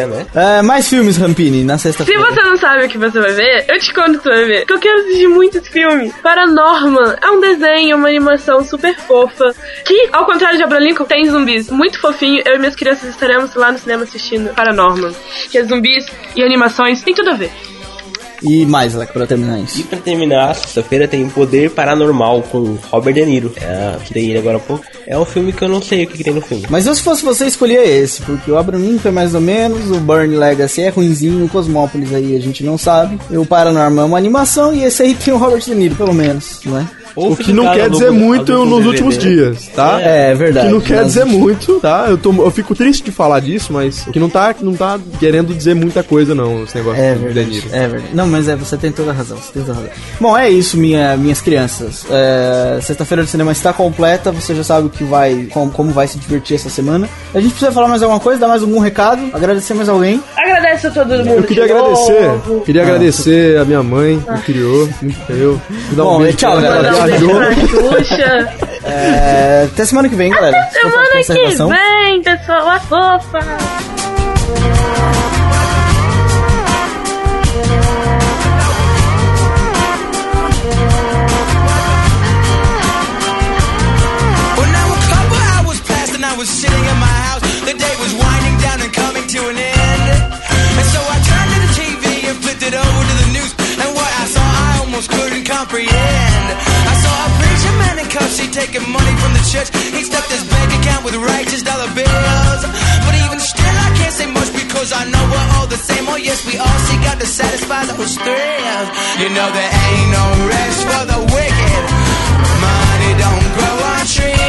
estreia, né?
É, mais filmes, Rampini, na
Se
sexta-feira.
você não sabe o que você vai ver, eu te conto o que você vai ver. Porque eu quero assistir muitos filmes. Paranorman é um desenho, uma animação super fofa. Que, ao contrário de Abraham Lincoln, tem zumbis. Muito fofinho. Eu e minhas crianças estaremos lá no cinema assistindo Paranorman. Que é zumbis e animações. Tem tudo a ver.
E mais, Leco, pra terminar
E
isso.
pra terminar, sexta-feira tem Poder Paranormal com Robert De Niro. É, que tem ele agora há pouco. É um filme que eu não sei o que, que tem no filme.
Mas eu, se fosse você, escolhia esse, porque o Abraham Lincoln é mais ou menos, o Burn Legacy é ruinzinho, o Cosmópolis aí a gente não sabe, e o Paranormal é uma animação, e esse aí tem o Robert De Niro, pelo menos, não é?
O que não quer dizer muito nos
DVD,
últimos dias, tá?
É, verdade.
que não quer dizer muito, tá? Eu, tô, eu fico triste de falar disso, mas que não tá, não tá querendo dizer muita coisa, não, esse negócio
É verdade,
De Niro.
é verdade. Não, mas é, você tem toda a razão, você tem toda a razão. Bom, é isso, minha, minhas crianças. É, Sexta-feira do cinema está completa, você já sabe o que vai, como, como vai se divertir essa semana. A gente precisa falar mais alguma coisa, dar mais algum recado, agradecer mais alguém.
Agradeço a todo mundo.
Eu queria
de
agradecer,
novo.
queria agradecer a minha mãe, que criou, muito eu. Dar
Bom,
beijo
tchau, galera.
Um beijo
viajou.
pra Xuxa.
É, até semana que vem, galera. Fica forte com
Semana
essa
que
gravação.
vem, pessoa fofa.
Well, now a couple hours passed comprehend. I saw a preacher man in cuffs, he taking money from the church. He stuffed his bank account with righteous dollar bills. But even still, I can't say much because I know we're all the same. Oh, yes, we all seek out to satisfy those thrills. You know, there ain't no rest for the wicked. Money don't grow on trees.